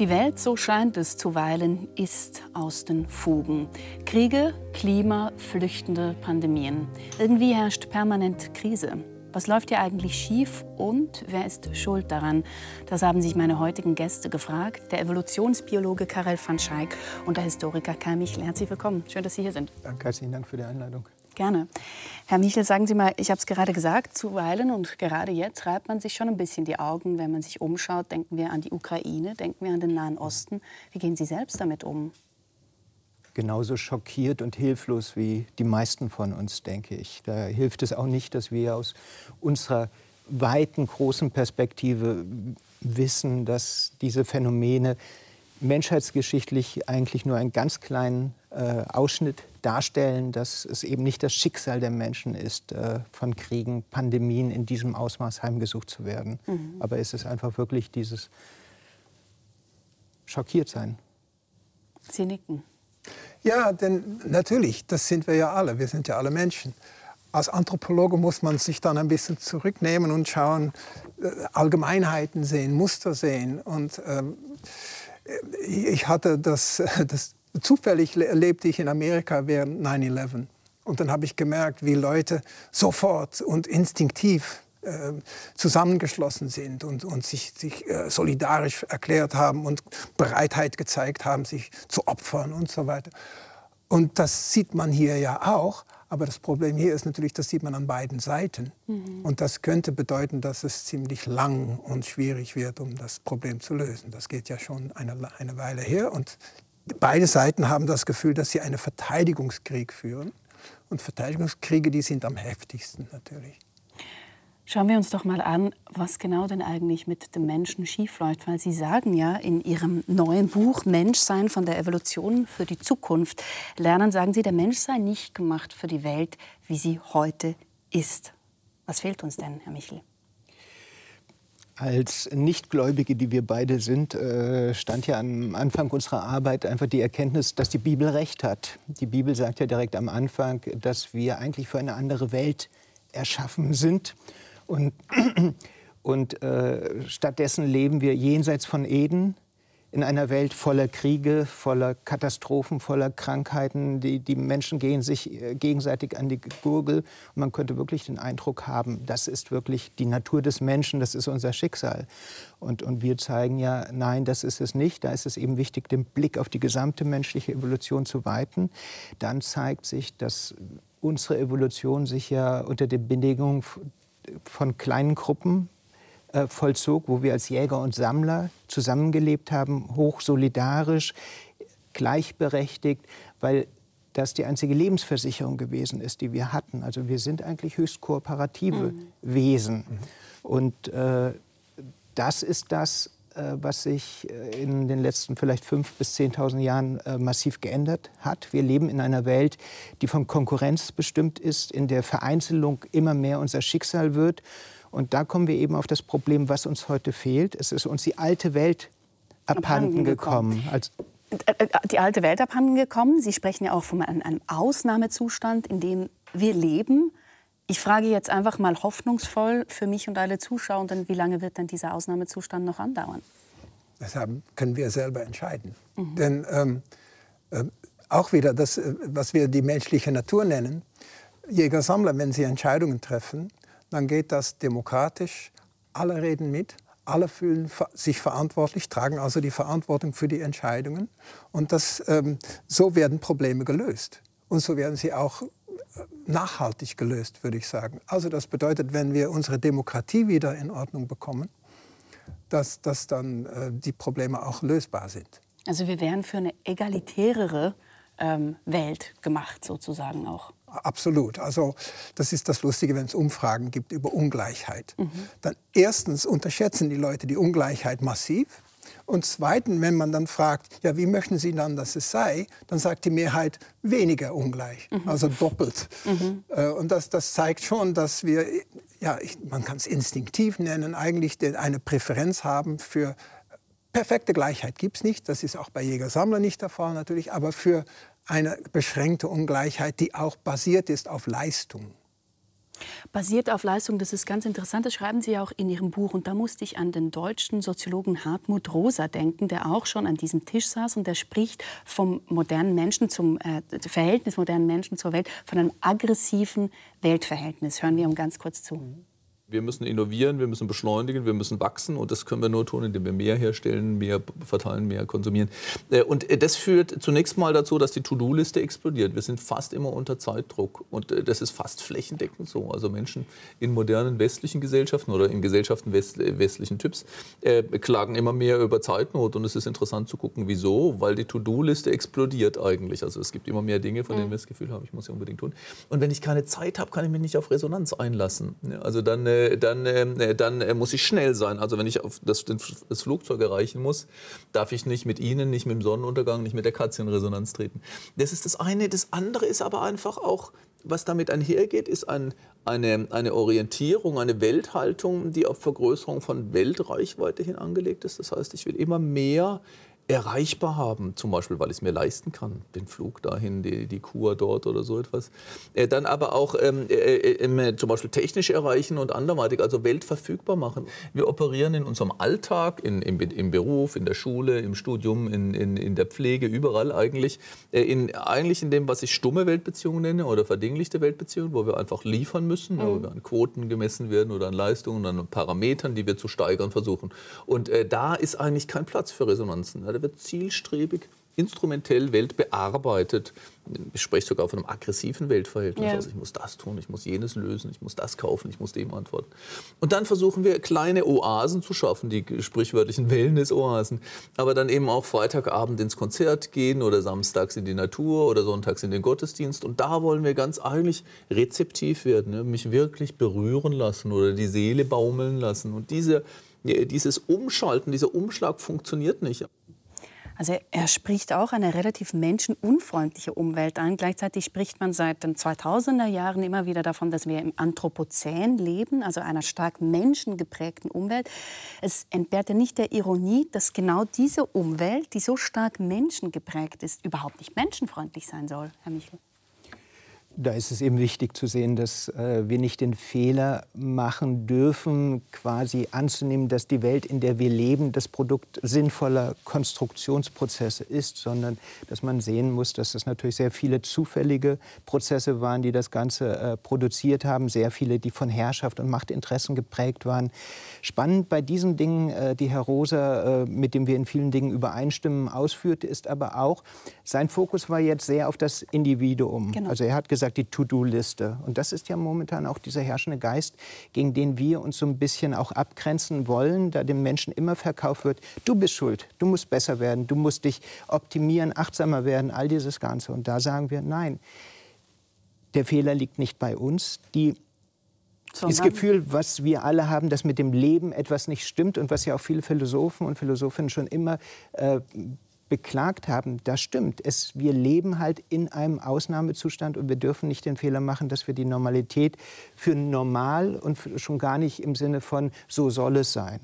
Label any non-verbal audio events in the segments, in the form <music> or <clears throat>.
Die Welt, so scheint es zuweilen, ist aus den Fugen. Kriege, Klima, flüchtende Pandemien. Irgendwie herrscht permanent Krise. Was läuft hier eigentlich schief und wer ist schuld daran? Das haben sich meine heutigen Gäste gefragt. Der Evolutionsbiologe Karel van Schaik und der Historiker Kai Michel. Herzlich willkommen. Schön, dass Sie hier sind. Danke, herzlichen Dank für die Einladung. Gerne. Herr Michel, sagen Sie mal, ich habe es gerade gesagt, zuweilen und gerade jetzt reibt man sich schon ein bisschen die Augen, wenn man sich umschaut. Denken wir an die Ukraine, denken wir an den Nahen Osten. Wie gehen Sie selbst damit um? Genauso schockiert und hilflos wie die meisten von uns, denke ich. Da hilft es auch nicht, dass wir aus unserer weiten, großen Perspektive wissen, dass diese Phänomene menschheitsgeschichtlich eigentlich nur einen ganz kleinen äh, Ausschnitt darstellen, dass es eben nicht das Schicksal der Menschen ist, äh, von Kriegen, Pandemien in diesem Ausmaß heimgesucht zu werden. Mhm. Aber es ist einfach wirklich dieses Schockiertsein. Sie nicken. Ja, denn natürlich, das sind wir ja alle. Wir sind ja alle Menschen. Als Anthropologe muss man sich dann ein bisschen zurücknehmen und schauen, äh, Allgemeinheiten sehen, Muster sehen. Und ähm, ich hatte das, <laughs> das zufällig lebte ich in Amerika während 9-11. Und dann habe ich gemerkt, wie Leute sofort und instinktiv äh, zusammengeschlossen sind und, und sich, sich äh, solidarisch erklärt haben und Bereitheit gezeigt haben, sich zu opfern und so weiter. Und das sieht man hier ja auch. Aber das Problem hier ist natürlich, das sieht man an beiden Seiten. Mhm. Und das könnte bedeuten, dass es ziemlich lang und schwierig wird, um das Problem zu lösen. Das geht ja schon eine, eine Weile her. Und beide Seiten haben das Gefühl, dass sie einen Verteidigungskrieg führen. Und Verteidigungskriege, die sind am heftigsten natürlich. Schauen wir uns doch mal an, was genau denn eigentlich mit dem Menschen schiefläuft. Weil Sie sagen ja in Ihrem neuen Buch Menschsein von der Evolution für die Zukunft, lernen, sagen Sie, der Mensch sei nicht gemacht für die Welt, wie sie heute ist. Was fehlt uns denn, Herr Michel? Als Nichtgläubige, die wir beide sind, äh, stand ja am Anfang unserer Arbeit einfach die Erkenntnis, dass die Bibel recht hat. Die Bibel sagt ja direkt am Anfang, dass wir eigentlich für eine andere Welt erschaffen sind. Und, <clears throat> und äh, stattdessen leben wir jenseits von Eden in einer Welt voller Kriege, voller Katastrophen, voller Krankheiten. Die, die Menschen gehen sich äh, gegenseitig an die Gurgel. Und man könnte wirklich den Eindruck haben, das ist wirklich die Natur des Menschen, das ist unser Schicksal. Und, und wir zeigen ja, nein, das ist es nicht. Da ist es eben wichtig, den Blick auf die gesamte menschliche Evolution zu weiten. Dann zeigt sich, dass unsere Evolution sich ja unter den Bedingungen von kleinen Gruppen äh, vollzog, wo wir als Jäger und Sammler zusammengelebt haben, hoch solidarisch, gleichberechtigt, weil das die einzige Lebensversicherung gewesen ist, die wir hatten. Also wir sind eigentlich höchst kooperative mhm. Wesen. Mhm. Und äh, das ist das, äh, was sich äh, in den letzten vielleicht fünf bis 10.000 Jahren äh, massiv geändert hat. Wir leben in einer Welt, die von Konkurrenz bestimmt ist, in der Vereinzelung immer mehr unser Schicksal wird. Und da kommen wir eben auf das Problem, was uns heute fehlt. Es ist uns die alte Welt abhanden gekommen. Die alte Welt abhanden gekommen. Sie sprechen ja auch von einem Ausnahmezustand, in dem wir leben. Ich frage jetzt einfach mal hoffnungsvoll für mich und alle Zuschauer, wie lange wird denn dieser Ausnahmezustand noch andauern? Das haben, können wir selber entscheiden. Mhm. Denn ähm, äh, auch wieder das, äh, was wir die menschliche Natur nennen, Jäger-Sammler, wenn sie Entscheidungen treffen, dann geht das demokratisch. Alle reden mit, alle fühlen sich verantwortlich, tragen also die Verantwortung für die Entscheidungen. Und das, ähm, so werden Probleme gelöst. Und so werden sie auch nachhaltig gelöst, würde ich sagen. Also das bedeutet, wenn wir unsere Demokratie wieder in Ordnung bekommen, dass, dass dann äh, die Probleme auch lösbar sind. Also wir wären für eine egalitärere ähm, Welt gemacht, sozusagen auch. Absolut. Also das ist das Lustige, wenn es Umfragen gibt über Ungleichheit. Mhm. Dann erstens unterschätzen die Leute die Ungleichheit massiv. Und zweitens, wenn man dann fragt, ja, wie möchten Sie dann, dass es sei, dann sagt die Mehrheit weniger ungleich, mhm. also doppelt. Mhm. Äh, und das, das zeigt schon, dass wir, ja, ich, man kann es instinktiv nennen, eigentlich eine Präferenz haben für perfekte Gleichheit gibt es nicht. Das ist auch bei Jäger-Sammler nicht der Fall natürlich, aber für eine beschränkte Ungleichheit, die auch basiert ist auf Leistung. Basiert auf Leistung, das ist ganz interessant, das schreiben Sie ja auch in Ihrem Buch. Und da musste ich an den deutschen Soziologen Hartmut Rosa denken, der auch schon an diesem Tisch saß und der spricht vom modernen Menschen zum äh, Verhältnis modernen Menschen zur Welt, von einem aggressiven Weltverhältnis. Hören wir ihm ganz kurz zu. Mhm. Wir müssen innovieren, wir müssen beschleunigen, wir müssen wachsen und das können wir nur tun, indem wir mehr herstellen, mehr verteilen, mehr konsumieren. Äh, und äh, das führt zunächst mal dazu, dass die To-Do-Liste explodiert. Wir sind fast immer unter Zeitdruck und äh, das ist fast flächendeckend so. Also Menschen in modernen westlichen Gesellschaften oder in Gesellschaften westlichen Typs klagen immer mehr über Zeitnot und es ist interessant zu gucken, wieso, weil die To-Do-Liste explodiert eigentlich. Also es gibt immer mehr Dinge, von denen mhm. wir das Gefühl haben, ich muss sie unbedingt tun. Und wenn ich keine Zeit habe, kann ich mich nicht auf Resonanz einlassen. Also dann dann, äh, dann äh, muss ich schnell sein. Also wenn ich auf das, das Flugzeug erreichen muss, darf ich nicht mit Ihnen, nicht mit dem Sonnenuntergang, nicht mit der Katze in Resonanz treten. Das ist das eine. Das andere ist aber einfach auch, was damit einhergeht, ist ein, eine, eine Orientierung, eine Welthaltung, die auf Vergrößerung von Weltreichweite hin angelegt ist. Das heißt, ich will immer mehr erreichbar haben, zum Beispiel, weil ich es mir leisten kann, den Flug dahin, die, die Kur dort oder so etwas. Äh, dann aber auch ähm, äh, äh, zum Beispiel technisch erreichen und anderweitig, also Welt verfügbar machen. Wir operieren in unserem Alltag, in, im, im Beruf, in der Schule, im Studium, in, in, in der Pflege, überall eigentlich, äh, in, eigentlich in dem, was ich stumme Weltbeziehungen nenne oder verdinglichte Weltbeziehungen, wo wir einfach liefern müssen, mhm. wo wir an Quoten gemessen werden oder an Leistungen, an Parametern, die wir zu steigern versuchen. Und äh, da ist eigentlich kein Platz für Resonanzen. Ja, wird zielstrebig instrumentell Welt bearbeitet. Ich spreche sogar von einem aggressiven Weltverhältnis. Ja. Also ich muss das tun, ich muss jenes lösen, ich muss das kaufen, ich muss dem antworten. Und dann versuchen wir kleine Oasen zu schaffen, die sprichwörtlichen Wellness-Oasen. Aber dann eben auch Freitagabend ins Konzert gehen oder samstags in die Natur oder sonntags in den Gottesdienst. Und da wollen wir ganz eigentlich rezeptiv werden, ne? mich wirklich berühren lassen oder die Seele baumeln lassen. Und diese, dieses Umschalten, dieser Umschlag funktioniert nicht. Also er spricht auch eine relativ menschenunfreundliche Umwelt an. Gleichzeitig spricht man seit den 2000er Jahren immer wieder davon, dass wir im Anthropozän leben, also einer stark menschengeprägten Umwelt. Es entbehrt ja nicht der Ironie, dass genau diese Umwelt, die so stark menschengeprägt ist, überhaupt nicht menschenfreundlich sein soll, Herr Michel da ist es eben wichtig zu sehen, dass äh, wir nicht den Fehler machen dürfen, quasi anzunehmen, dass die Welt, in der wir leben, das Produkt sinnvoller Konstruktionsprozesse ist, sondern dass man sehen muss, dass das natürlich sehr viele zufällige Prozesse waren, die das Ganze äh, produziert haben, sehr viele, die von Herrschaft und Machtinteressen geprägt waren. Spannend bei diesen Dingen, äh, die Herr Rosa, äh, mit dem wir in vielen Dingen übereinstimmen, ausführte, ist aber auch, sein Fokus war jetzt sehr auf das Individuum. Genau. Also er hat gesagt, die To-Do-Liste. Und das ist ja momentan auch dieser herrschende Geist, gegen den wir uns so ein bisschen auch abgrenzen wollen, da dem Menschen immer verkauft wird, du bist schuld, du musst besser werden, du musst dich optimieren, achtsamer werden, all dieses Ganze. Und da sagen wir, nein, der Fehler liegt nicht bei uns. Die sondern das Gefühl, was wir alle haben, dass mit dem Leben etwas nicht stimmt und was ja auch viele Philosophen und Philosophinnen schon immer äh, beklagt haben, das stimmt. Es, wir leben halt in einem Ausnahmezustand und wir dürfen nicht den Fehler machen, dass wir die Normalität für normal und schon gar nicht im Sinne von so soll es sein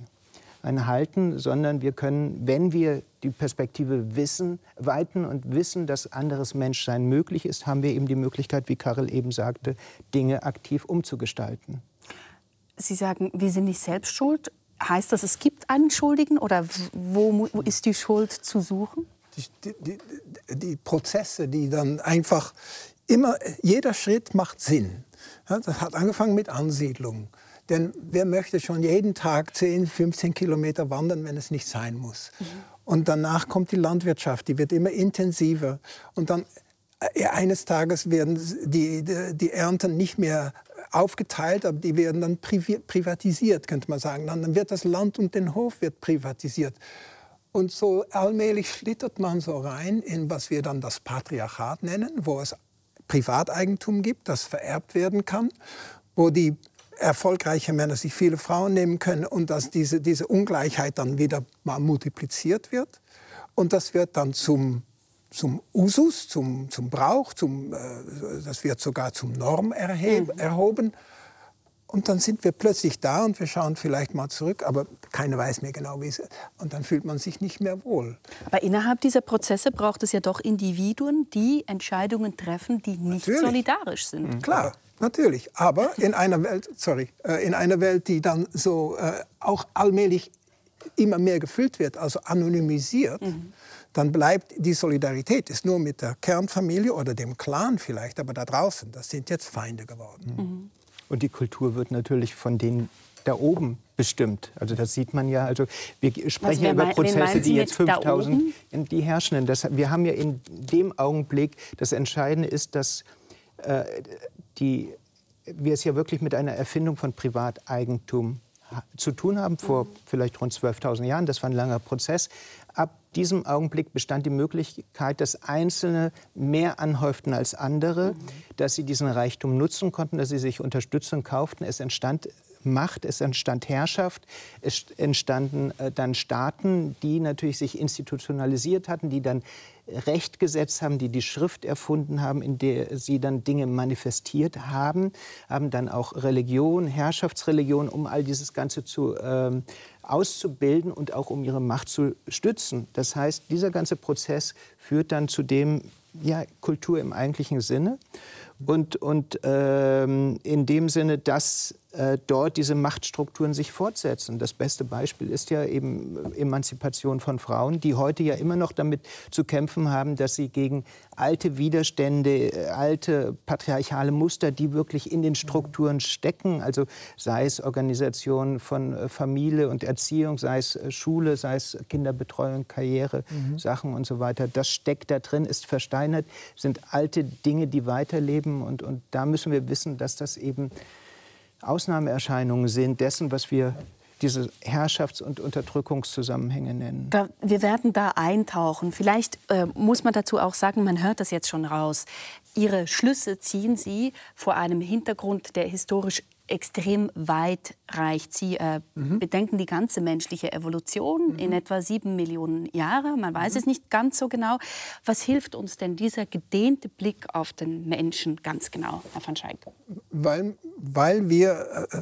halten, sondern wir können, wenn wir die Perspektive wissen, weiten und wissen, dass anderes Menschsein möglich ist, haben wir eben die Möglichkeit, wie Karel eben sagte, Dinge aktiv umzugestalten. Sie sagen, wir sind nicht selbst schuld. Heißt das, es gibt einen Schuldigen oder wo ist die Schuld zu suchen? Die, die, die Prozesse, die dann einfach immer, jeder Schritt macht Sinn. Ja, das hat angefangen mit Ansiedlung. Denn wer möchte schon jeden Tag 10, 15 Kilometer wandern, wenn es nicht sein muss? Mhm. Und danach kommt die Landwirtschaft, die wird immer intensiver. Und dann äh, eines Tages werden die, die, die Ernten nicht mehr aufgeteilt, aber die werden dann privatisiert, könnte man sagen. Dann wird das Land und den Hof wird privatisiert. Und so allmählich schlittert man so rein in, was wir dann das Patriarchat nennen, wo es Privateigentum gibt, das vererbt werden kann, wo die erfolgreiche Männer sich viele Frauen nehmen können und dass diese, diese Ungleichheit dann wieder mal multipliziert wird. Und das wird dann zum zum Usus, zum, zum Brauch, zum, äh, das wird sogar zum Norm erheb, mhm. erhoben. Und dann sind wir plötzlich da und wir schauen vielleicht mal zurück, aber keiner weiß mehr genau, wie es ist. Und dann fühlt man sich nicht mehr wohl. Aber innerhalb dieser Prozesse braucht es ja doch Individuen, die Entscheidungen treffen, die nicht Natürlich. solidarisch sind. Mhm. Klar. Natürlich, aber in einer Welt, sorry, äh, in einer Welt, die dann so äh, auch allmählich immer mehr gefüllt wird, also anonymisiert, mhm. Dann bleibt die Solidarität ist nur mit der Kernfamilie oder dem Clan vielleicht, aber da draußen, das sind jetzt Feinde geworden. Mhm. Und die Kultur wird natürlich von denen da oben bestimmt. Also das sieht man ja. Also wir sprechen ja über Prozesse, die jetzt 5000, die Herrschenden. Das, wir haben ja in dem Augenblick, das Entscheidende ist, dass äh, die, wir es ja wirklich mit einer Erfindung von Privateigentum zu tun haben, vor mhm. vielleicht rund 12.000 Jahren. Das war ein langer Prozess. Ab diesem Augenblick bestand die Möglichkeit, dass Einzelne mehr anhäuften als andere, mhm. dass sie diesen Reichtum nutzen konnten, dass sie sich Unterstützung kauften. Es entstand Macht, es entstand Herrschaft, es entstanden äh, dann Staaten, die natürlich sich institutionalisiert hatten, die dann Recht gesetzt haben, die die Schrift erfunden haben, in der sie dann Dinge manifestiert haben, haben dann auch Religion, Herrschaftsreligion, um all dieses Ganze zu ähm, auszubilden und auch um ihre Macht zu stützen. Das heißt, dieser ganze Prozess führt dann zu dem ja, Kultur im eigentlichen Sinne und, und ähm, in dem Sinne, dass äh, dort diese Machtstrukturen sich fortsetzen. Das beste Beispiel ist ja eben Emanzipation von Frauen, die heute ja immer noch damit zu kämpfen haben, dass sie gegen alte Widerstände, äh, alte patriarchale Muster, die wirklich in den Strukturen stecken, also sei es Organisation von äh, Familie und Erziehung, sei es Schule, sei es Kinderbetreuung, Karriere, mhm. Sachen und so weiter, das steckt da drin, ist versteinert, sind alte Dinge, die weiterleben leben. Und, und da müssen wir wissen, dass das eben Ausnahmeerscheinungen sind dessen, was wir diese Herrschafts- und Unterdrückungszusammenhänge nennen. Da, wir werden da eintauchen. Vielleicht äh, muss man dazu auch sagen, man hört das jetzt schon raus. Ihre Schlüsse ziehen Sie vor einem Hintergrund, der historisch extrem weit reicht. Sie äh, mhm. bedenken die ganze menschliche Evolution mhm. in etwa sieben Millionen Jahre. Man weiß mhm. es nicht ganz so genau. Was hilft uns denn dieser gedehnte Blick auf den Menschen ganz genau, Herr van Schaik? Weil, weil wir äh,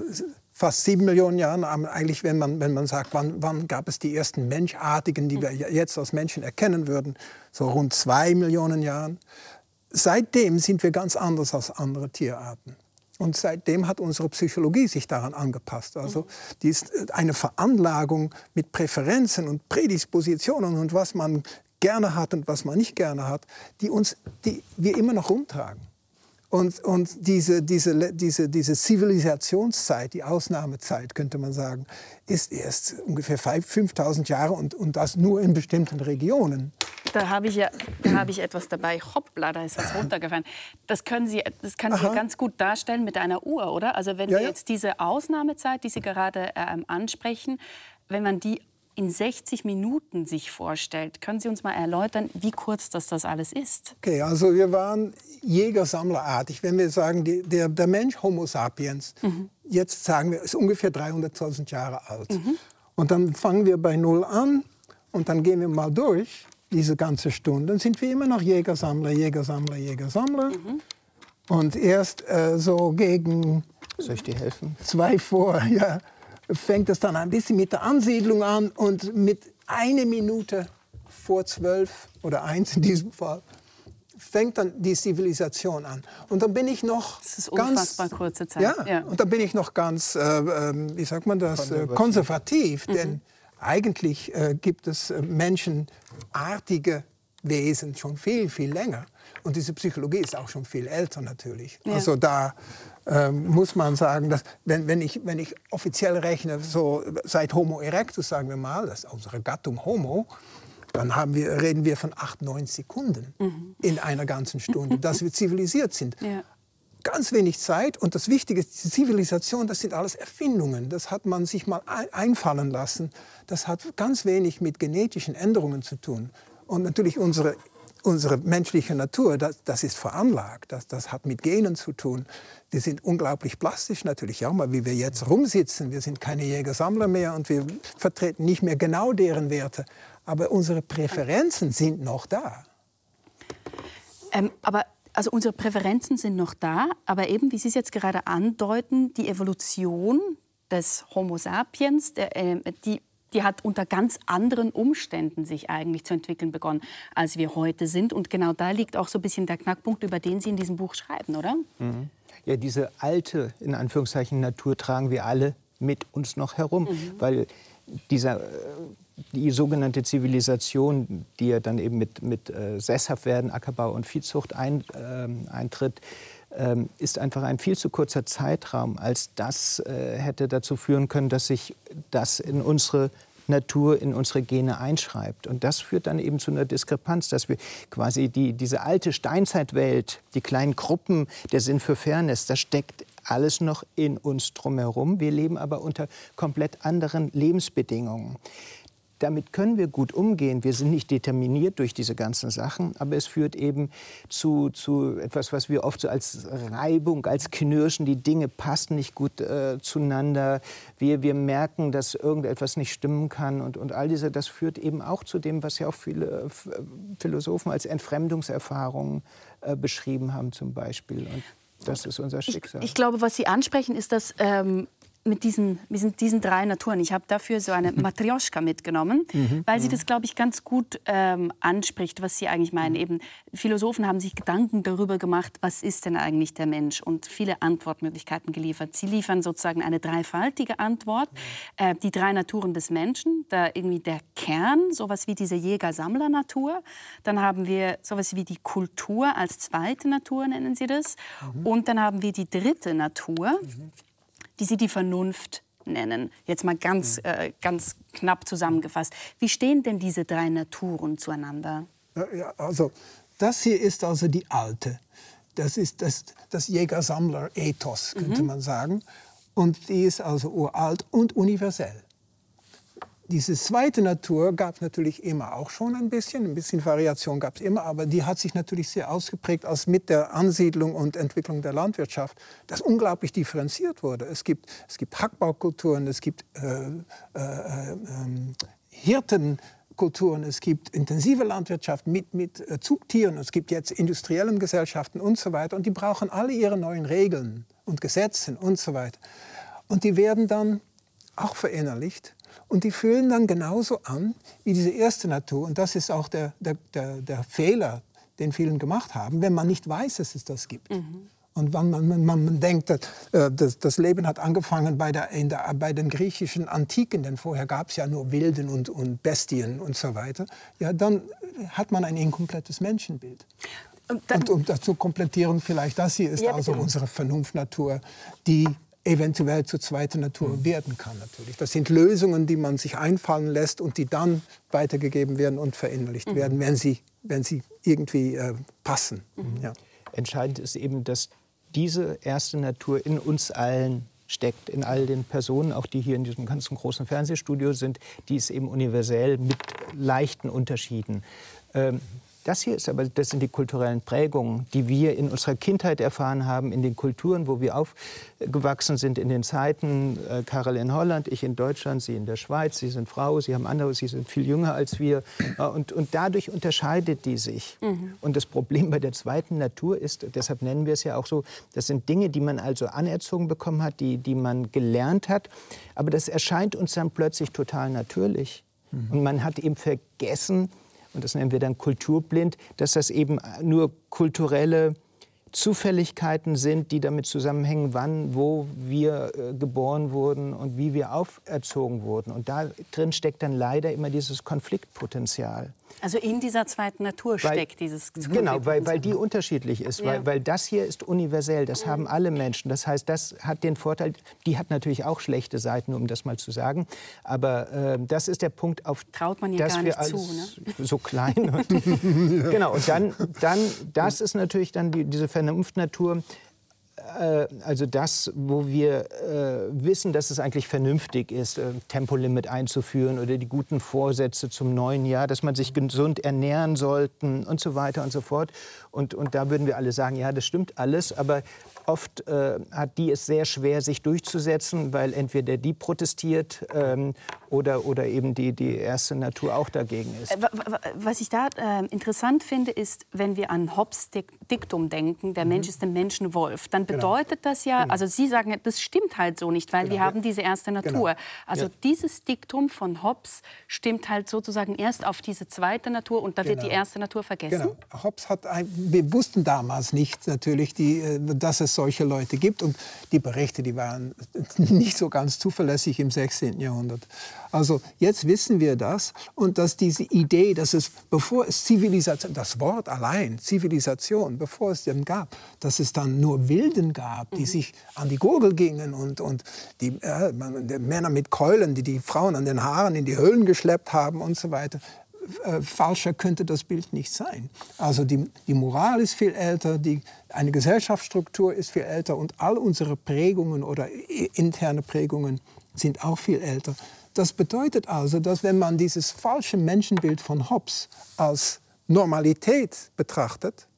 fast sieben Millionen Jahre, eigentlich, wenn man, wenn man sagt, wann, wann gab es die ersten Menschartigen, die wir mhm. jetzt als Menschen erkennen würden, so rund zwei Millionen Jahren. Seitdem sind wir ganz anders als andere Tierarten. Und seitdem hat unsere Psychologie sich daran angepasst. Also die ist äh, eine Veranlagung mit Präferenzen und Prädispositionen und was man gerne hat und was man nicht gerne hat, die uns, die wir immer noch rumtragen. Und, und diese, diese, diese, diese Zivilisationszeit, die Ausnahmezeit, könnte man sagen, ist erst ungefähr 5000 Jahre und, und das nur in bestimmten Regionen. Da habe ich, ja, da ich etwas dabei. Hoppla, da ist was runtergefallen. Das, können Sie, das kann Sie ganz gut darstellen mit einer Uhr, oder? Also wenn ja, wir jetzt diese Ausnahmezeit, die Sie gerade ähm, ansprechen, wenn man die in 60 Minuten sich vorstellt. Können Sie uns mal erläutern, wie kurz das, das alles ist? Okay, also wir waren Jäger-Sammlerartig. Wenn wir sagen, die, der, der, Mensch Homo sapiens, mhm. jetzt sagen wir, ist ungefähr 300.000 Jahre alt. Mhm. Und dann fangen wir bei Null an und dann gehen wir mal durch diese ganze Stunde. Dann sind wir immer noch Jäger-Sammler, Jäger-Sammler, Jäger-Sammler. Mhm. Und erst äh, so gegen... Soll ich dir helfen? Zwei vor, <laughs> ja fängt es dann ein bisschen mit der Ansiedlung an und mit einer Minute vor zwölf oder eins in diesem Fall fängt dann die Zivilisation an. Und dann bin ich noch das ist unfassbar ganz, kurze Zeit. Ja, ja, und dann bin ich noch ganz, äh, ähm, wie sagt man das, äh, konservativ. Mhm. Denn eigentlich äh, gibt es äh, menschenartige Wesen schon viel, viel länger. Und diese Psychologie ist auch schon viel älter natürlich. Ja. Also da ähm, muss man sagen, dass wenn, wenn, ich, wenn ich offiziell rechne, so seit Homo erectus, sagen wir mal, das ist unsere Gattung Homo, dann haben wir, reden wir von acht, neun Sekunden mhm. in einer ganzen Stunde, dass wir zivilisiert sind. Ja. Ganz wenig Zeit und das Wichtige ist, die Zivilisation, das sind alles Erfindungen. Das hat man sich mal einfallen lassen. Das hat ganz wenig mit genetischen Änderungen zu tun. Und natürlich unsere unsere menschliche Natur, das, das ist veranlagt, das, das, hat mit Genen zu tun. Wir sind unglaublich plastisch natürlich auch mal, wie wir jetzt rumsitzen. Wir sind keine Jäger-Sammler mehr und wir vertreten nicht mehr genau deren Werte. Aber unsere Präferenzen sind noch da. Ähm, aber also unsere Präferenzen sind noch da, aber eben, wie Sie es jetzt gerade andeuten, die Evolution des Homo sapiens, der, äh, die die hat unter ganz anderen Umständen sich eigentlich zu entwickeln begonnen, als wir heute sind. Und genau da liegt auch so ein bisschen der Knackpunkt, über den Sie in diesem Buch schreiben, oder? Mhm. Ja, diese alte, in Anführungszeichen, Natur tragen wir alle mit uns noch herum, mhm. weil dieser, äh, die sogenannte Zivilisation, die ja dann eben mit, mit äh, Sesshaftwerden, Ackerbau und Viehzucht ein, äh, eintritt, ist einfach ein viel zu kurzer Zeitraum, als das äh, hätte dazu führen können, dass sich das in unsere Natur in unsere Gene einschreibt. Und das führt dann eben zu einer Diskrepanz, dass wir quasi die, diese alte Steinzeitwelt, die kleinen Gruppen, der Sinn für Fairness, das steckt alles noch in uns drumherum. Wir leben aber unter komplett anderen Lebensbedingungen. Damit können wir gut umgehen. Wir sind nicht determiniert durch diese ganzen Sachen, aber es führt eben zu, zu etwas, was wir oft so als Reibung, als Knirschen, die Dinge passen nicht gut äh, zueinander. Wir, wir merken, dass irgendetwas nicht stimmen kann und, und all diese, das führt eben auch zu dem, was ja auch viele äh, Philosophen als Entfremdungserfahrungen äh, beschrieben haben zum Beispiel. Und das ist unser Schicksal. Ich, ich, glaube, was Sie ansprechen, ist, dass ähm, mit diesen, mit diesen drei Naturen. Ich habe dafür so eine <laughs> Matrioschka mitgenommen, mhm. weil sie mhm. das, glaube ich, ganz gut ähm, anspricht, was Sie eigentlich meinen. Eben, Philosophen haben sich Gedanken darüber gemacht, was ist denn eigentlich der Mensch und viele Antwortmöglichkeiten geliefert. Sie liefern sozusagen eine dreifaltige Antwort. Äh, die drei Naturen des Menschen, da irgendwie der Kern, sowas wie diese Jäger-Sammler-Natur. Dann haben wir sowas wie die Kultur als zweite Natur, nennen sie das. Mhm. Und dann haben wir die dritte Natur. Die Sie die Vernunft nennen. Jetzt mal ganz, mhm. äh, ganz knapp zusammengefasst. Wie stehen denn diese drei Naturen zueinander? Ja, also das hier ist also die alte. Das ist das, das Jäger-Sammler-Ethos, könnte mhm. man sagen. Und die ist also uralt und universell. Diese zweite Natur gab es natürlich immer auch schon ein bisschen, ein bisschen Variation gab es immer, aber die hat sich natürlich sehr ausgeprägt, als mit der Ansiedlung und Entwicklung der Landwirtschaft, das unglaublich differenziert wurde. Es gibt, es gibt Hackbaukulturen, es gibt äh, äh, äh, Hirtenkulturen, es gibt intensive Landwirtschaft mit, mit äh, Zugtieren, es gibt jetzt industriellen Gesellschaften und so weiter. Und die brauchen alle ihre neuen Regeln und Gesetze und so weiter. Und die werden dann auch verinnerlicht und die fühlen dann genauso an wie diese erste Natur. Und das ist auch der, der, der, der Fehler, den vielen gemacht haben, wenn man nicht weiß, dass es das gibt. Mhm. Und wenn man, man, man denkt, dass, äh, das, das, Leben hat angefangen bei, der, der, bei den griechischen Antiken, denn vorher gab es ja nur Wilden und, und Bestien und so weiter, ja, dann hat man ein inkomplettes Menschenbild. Und, und um das zu komplettieren, vielleicht das hier ist ja, also unsere Vernunftnatur, die eventuell zur zweiten Natur mhm. werden kann natürlich. Das sind Lösungen, die man sich einfallen lässt und die dann weitergegeben werden und verinnerlicht mhm. werden, wenn sie, wenn sie irgendwie äh, passen. Mhm. Ja. Entscheidend ist eben, dass diese erste Natur in uns allen steckt, in all den Personen, auch die hier in diesem ganzen großen Fernsehstudio sind, die ist eben universell mit leichten Unterschieden. Ähm, das hier ist aber, das sind die kulturellen Prägungen, die wir in unserer Kindheit erfahren haben, in den Kulturen, wo wir aufgewachsen sind, in den Zeiten. Äh, Karel in Holland, ich in Deutschland, Sie in der Schweiz, Sie sind Frau, Sie haben andere, Sie sind viel jünger als wir. Äh, und, und dadurch unterscheidet die sich. Mhm. Und das Problem bei der zweiten Natur ist, deshalb nennen wir es ja auch so, das sind Dinge, die man also anerzogen bekommen hat, die, die man gelernt hat. Aber das erscheint uns dann plötzlich total natürlich. Mhm. Und man hat eben vergessen, und das nennen wir dann kulturblind, dass das eben nur kulturelle Zufälligkeiten sind, die damit zusammenhängen, wann, wo wir äh, geboren wurden und wie wir auferzogen wurden. Und da drin steckt dann leider immer dieses Konfliktpotenzial. Also in dieser zweiten Natur weil, steckt dieses Genau, weil, weil die unterschiedlich ist. Ja. Weil, weil das hier ist universell, das haben alle Menschen. Das heißt, das hat den Vorteil, die hat natürlich auch schlechte Seiten, um das mal zu sagen. Aber äh, das ist der Punkt, auf Traut man ja gar nicht zu, ne? <laughs> so klein. Und. <laughs> <laughs> Genau, und dann, dann, das ist natürlich dann die, diese Vernunftnatur, also das, wo wir äh, wissen, dass es eigentlich vernünftig ist, äh, Tempolimit einzuführen oder die guten Vorsätze zum neuen Jahr, dass man sich gesund ernähren sollte und so weiter und so fort. Und, und da würden wir alle sagen, ja, das stimmt alles, aber Oft äh, hat die es sehr schwer, sich durchzusetzen, weil entweder die protestiert ähm, oder, oder eben die, die erste Natur auch dagegen ist. Äh, was ich da äh, interessant finde, ist, wenn wir an Hobbes Diktum denken, der Mensch mhm. ist der Menschenwolf, dann dann genau. bedeutet genau. das ja, genau. also Sie sagen, das stimmt halt so nicht, weil genau. wir haben diese erste Natur. Genau. Also ja. dieses Diktum von Hobbes stimmt halt sozusagen erst auf diese zweite Natur und da wird die genau. erste Natur vergessen. Genau. Hobbes hat, wir wussten damals nicht natürlich, die, äh, dass es solche Leute gibt und die Berichte, die waren <laughs> nicht so ganz zuverlässig im 16. Jahrhundert. Also jetzt wissen wir das und dass diese Idee, dass es, bevor es Zivilisation, das Wort allein, Zivilisation, bevor es dem gab, dass es dann nur Wilden gab, die mhm. sich an die Gurgel gingen und, und die, äh, die Männer mit Keulen, die die Frauen an den Haaren in die Höhlen geschleppt haben und so weiter. Äh, falscher könnte das Bild nicht sein. Also die, die Moral ist viel älter, die, eine Gesellschaftsstruktur ist viel älter und all unsere Prägungen oder interne Prägungen sind auch viel älter. Das bedeutet also, dass wenn man dieses falsche Menschenbild von Hobbes als Normalität betrachtet,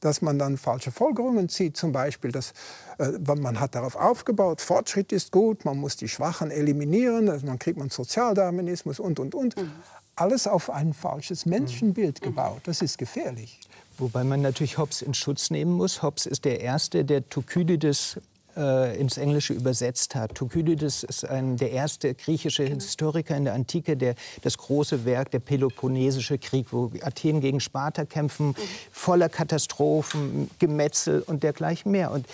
dass man dann falsche Folgerungen zieht. Zum Beispiel, dass äh, man hat darauf aufgebaut, Fortschritt ist gut, man muss die Schwachen eliminieren, also dann kriegt man Sozialdarwinismus und, und, und. Mhm. Alles auf ein falsches Menschenbild mhm. gebaut. Das ist gefährlich. Wobei man natürlich Hobbes in Schutz nehmen muss. Hobbes ist der Erste, der Thukydides äh, ins Englische übersetzt hat. Thukydides ist ein, der erste griechische genau. Historiker in der Antike, der das große Werk, der Peloponnesische Krieg, wo Athen gegen Sparta kämpfen, mhm. voller Katastrophen, Gemetzel und dergleichen mehr. Und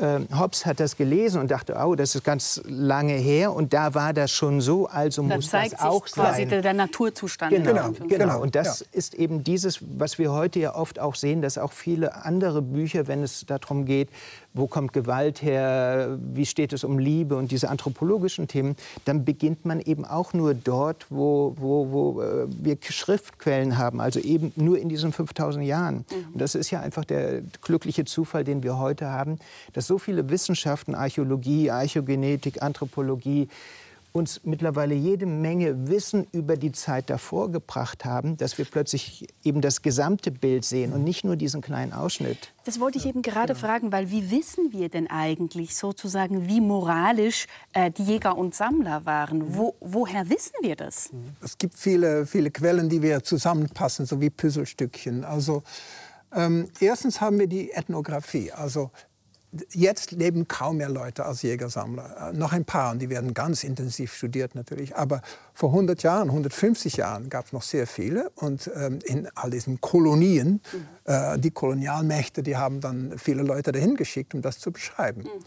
äh, Hobbes hat das gelesen und dachte, oh, das ist ganz lange her und da war das schon so, also da muss zeigt das auch sich quasi Der, der Naturzustand. Genau, genau. genau. Und das ja. ist eben dieses, was wir heute ja oft auch sehen, dass auch viele andere Bücher, wenn es darum geht, wo kommt Gewalt her, wie steht es um Liebe und diese anthropologischen Themen, dann beginnt man eben auch nur dort, wo, wo, wo äh, wir Schriftquellen haben, also eben nur in diesen 5000 Jahren. Mhm. Und das ist ja einfach der glückliche Zufall, den wir heute haben, dass so viele Wissenschaften, Archäologie, Archäogenetik, Anthropologie, uns mittlerweile jede Menge Wissen über die Zeit davor gebracht haben, dass wir plötzlich eben das gesamte Bild sehen und nicht nur diesen kleinen Ausschnitt. Das wollte ich eben gerade genau. fragen, weil wie wissen wir denn eigentlich sozusagen, wie moralisch äh, die Jäger und Sammler waren? Wo, woher wissen wir das? Es gibt viele, viele Quellen, die wir zusammenpassen, so wie Puzzlestückchen. Also ähm, erstens haben wir die Ethnographie, also Jetzt leben kaum mehr Leute als Jägersammler. Äh, noch ein paar, und die werden ganz intensiv studiert natürlich. Aber vor 100 Jahren, 150 Jahren gab es noch sehr viele. Und ähm, in all diesen Kolonien, mhm. äh, die Kolonialmächte, die haben dann viele Leute dahin geschickt, um das zu beschreiben. Mhm.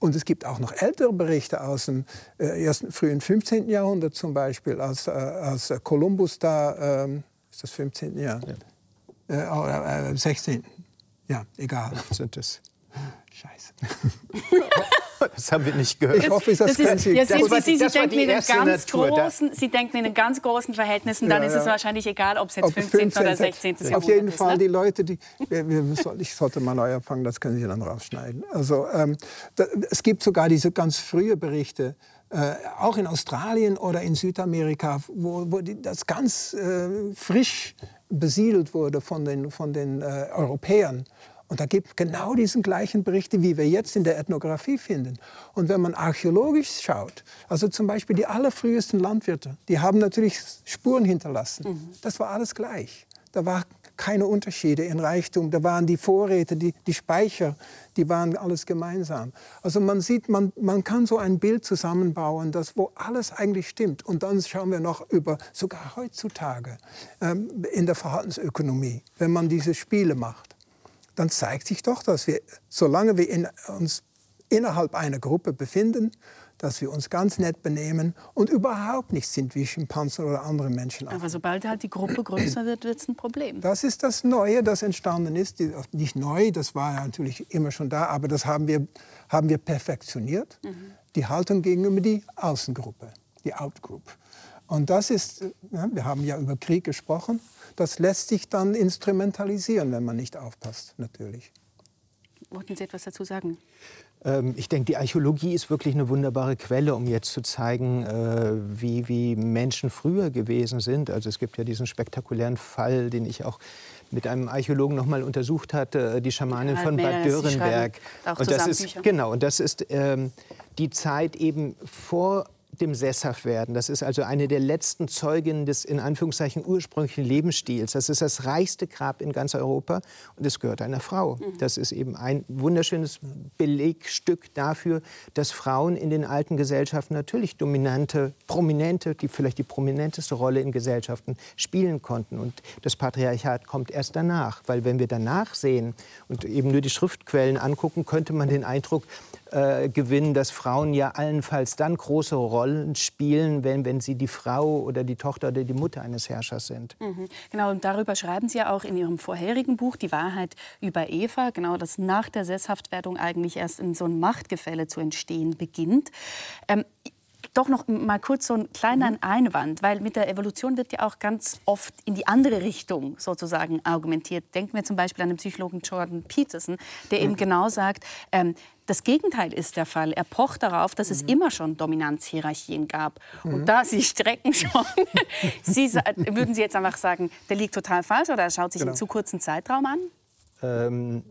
Und es gibt auch noch ältere Berichte aus dem äh, ersten, frühen 15. Jahrhundert zum Beispiel, als, äh, als Kolumbus da, ähm, ist das 15. Jahr? Ja. Oder äh, 16. Äh, ja, egal. Sind es. Scheiße. <laughs> das haben wir nicht gehört. Ich hoffe, ist das, das ist, ja, Sie, Sie, Sie, Sie denken in ganz großen, Sie denken in ganz großen Verhältnissen, dann ja, ist es wahrscheinlich egal, ob es jetzt 15. 15. oder 16. Jahrhundert Auf jeden ist, Fall ne? die Leute, die, ich sollte mal neu anfangen, das können Sie dann rausschneiden. Also ähm, da, es gibt sogar diese ganz frühe Berichte, äh, auch in Australien oder in Südamerika, wo, wo die, das ganz äh, frisch besiedelt wurde von den, von den äh, Europäern. Und da gibt es genau diesen gleichen Berichte, wie wir jetzt in der Ethnographie finden. Und wenn man archäologisch schaut, also zum Beispiel die allerfrühesten Landwirte, die haben natürlich Spuren hinterlassen. Mhm. Das war alles gleich. Da waren keine Unterschiede in Reichtum. Da waren die Vorräte, die, die Speicher, die waren alles gemeinsam. Also man sieht, man, man kann so ein Bild zusammenbauen, das, wo alles eigentlich stimmt. Und dann schauen wir noch über, sogar heutzutage, ähm, in der Verhaltensökonomie, wenn man diese Spiele macht dann zeigt sich doch, dass wir, solange wir in, uns innerhalb einer Gruppe befinden, dass wir uns ganz nett benehmen und überhaupt nicht sind wie Schimpansen oder andere Menschen. Aber sobald halt die Gruppe größer wird, wird es ein Problem. Das ist das Neue, das entstanden ist. Nicht neu, das war ja natürlich immer schon da, aber das haben wir, haben wir perfektioniert. Mhm. Die Haltung gegenüber die Außengruppe, die Outgroup. Und das ist, ja, wir haben ja über Krieg gesprochen, das lässt sich dann instrumentalisieren, wenn man nicht aufpasst, natürlich. Wollten Sie etwas dazu sagen? Ähm, ich denke, die Archäologie ist wirklich eine wunderbare Quelle, um jetzt zu zeigen, äh, wie, wie Menschen früher gewesen sind. Also es gibt ja diesen spektakulären Fall, den ich auch mit einem Archäologen noch mal untersucht hatte, die Schamanin von Bad Dürrenberg. Und das ist genau und das ist ähm, die Zeit eben vor dem Sesshaftwerden. Das ist also eine der letzten Zeuginnen des in Anführungszeichen ursprünglichen Lebensstils. Das ist das reichste Grab in ganz Europa und es gehört einer Frau. Mhm. Das ist eben ein wunderschönes Belegstück dafür, dass Frauen in den alten Gesellschaften natürlich dominante, prominente, die vielleicht die prominenteste Rolle in Gesellschaften spielen konnten. Und das Patriarchat kommt erst danach, weil wenn wir danach sehen und eben nur die Schriftquellen angucken, könnte man den Eindruck äh, gewinnen, dass Frauen ja allenfalls dann große Rollen spielen, wenn, wenn sie die Frau oder die Tochter oder die Mutter eines Herrschers sind. Mhm. Genau, und darüber schreiben Sie ja auch in Ihrem vorherigen Buch, Die Wahrheit über Eva, genau, dass nach der Sesshaftwerdung eigentlich erst in so ein Machtgefälle zu entstehen beginnt. Ähm, doch noch mal kurz so einen kleinen mhm. Einwand, weil mit der Evolution wird ja auch ganz oft in die andere Richtung sozusagen argumentiert. Denken wir zum Beispiel an den Psychologen Jordan Peterson, der eben genau sagt, ähm, das Gegenteil ist der Fall. Er pocht darauf, dass es mhm. immer schon Dominanzhierarchien gab. Mhm. Und da Sie strecken schon, <laughs> Sie, würden Sie jetzt einfach sagen, der liegt total falsch oder er schaut sich genau. einen zu kurzen Zeitraum an? Ähm,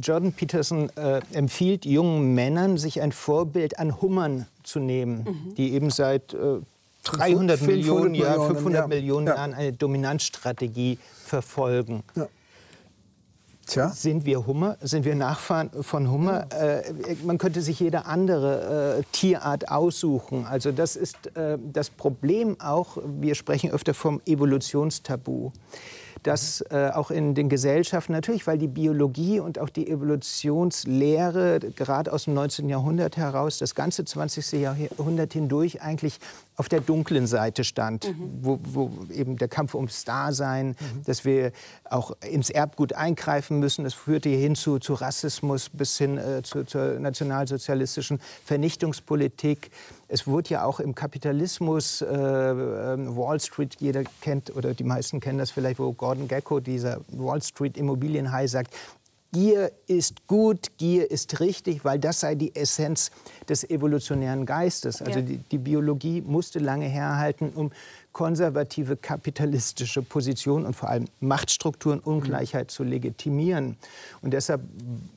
Jordan Peterson äh, empfiehlt jungen Männern, sich ein Vorbild an Hummern zu nehmen, mhm. die eben seit äh, 300 Millionen, Jahren, 500 ja. Millionen ja. Jahren eine Dominanzstrategie verfolgen. Ja. Tja. Sind wir Hummer? Sind wir Nachfahren von Hummer? Äh, man könnte sich jede andere äh, Tierart aussuchen. Also das ist äh, das Problem auch. Wir sprechen öfter vom Evolutionstabu dass äh, auch in den Gesellschaften natürlich, weil die Biologie und auch die Evolutionslehre gerade aus dem 19. Jahrhundert heraus das ganze 20. Jahrhundert hindurch eigentlich auf der dunklen Seite stand, mhm. wo, wo, eben der Kampf ums Dasein, mhm. dass wir auch ins Erbgut eingreifen müssen. Das führte hier hin zu, zu Rassismus bis hin äh, zu, zur nationalsozialistischen Vernichtungspolitik. Es wurde ja auch im Kapitalismus, äh, ähm, Wall Street, jeder kennt oder die meisten kennen das vielleicht, wo Gordon Gecko, dieser Wall Street Immobilienhai, sagt, Gier ist gut, Gier ist richtig, weil das sei die Essenz des evolutionären Geistes. Also ja. die, die, Biologie musste lange herhalten, um konservative kapitalistische Positionen und vor allem Machtstrukturen, Ungleichheit mhm. zu legitimieren. Und deshalb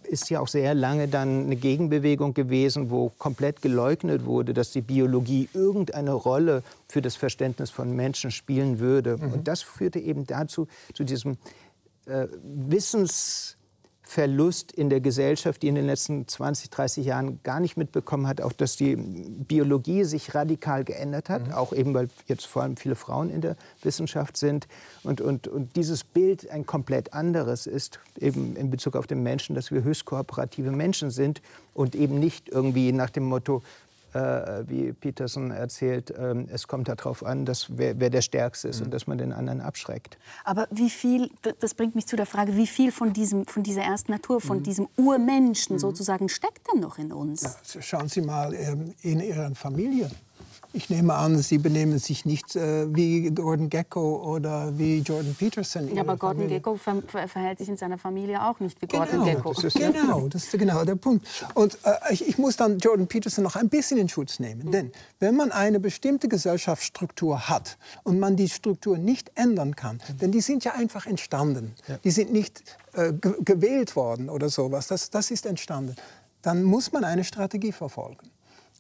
ist ja auch sehr lange dann eine Gegenbewegung gewesen, wo komplett geleugnet wurde, dass die Biologie irgendeine Rolle für das Verständnis von Menschen spielen würde. Mhm. Und das führte eben dazu, zu diesem äh, Wissens Verlust in der Gesellschaft, die in den letzten 20, 30 Jahren gar nicht mitbekommen hat, auch dass die Biologie sich radikal geändert hat, mhm. auch eben weil jetzt vor allem viele Frauen in der Wissenschaft sind und, und, und dieses Bild ein komplett anderes ist, eben in Bezug auf den Menschen, dass wir höchst kooperative Menschen sind und eben nicht irgendwie nach dem Motto, wie Peterson erzählt, äh, es kommt darauf an, dass wer, wer, der Stärkste ist mhm. und dass man den anderen abschreckt. Aber wie viel, das bringt mich zu der Frage, wie viel von, diesem, von dieser ersten Natur, von mhm. diesem Urmenschen mhm. sozusagen steckt denn noch in uns? Ja, schauen Sie mal ähm, in Ihren Familien. Ich nehme an, Sie benehmen sich nicht äh, wie Gordon Gecko oder wie Jordan Peterson. Ja, aber Gordon Familie. Gecko ver verhält sich in seiner Familie auch nicht wie genau, Gordon Gecko. Das ist, <laughs> genau, das ist genau der Punkt. Und äh, ich, ich, muss dann Jordan Peterson noch ein bisschen in Schutz nehmen. Mhm. Denn wenn man eine bestimmte Gesellschaftsstruktur hat und man die Struktur nicht ändern kann, mhm. denn die sind ja einfach entstanden, ja. die sind nicht äh, gewählt worden oder sowas, das, das ist entstanden, dann muss man eine Strategie verfolgen.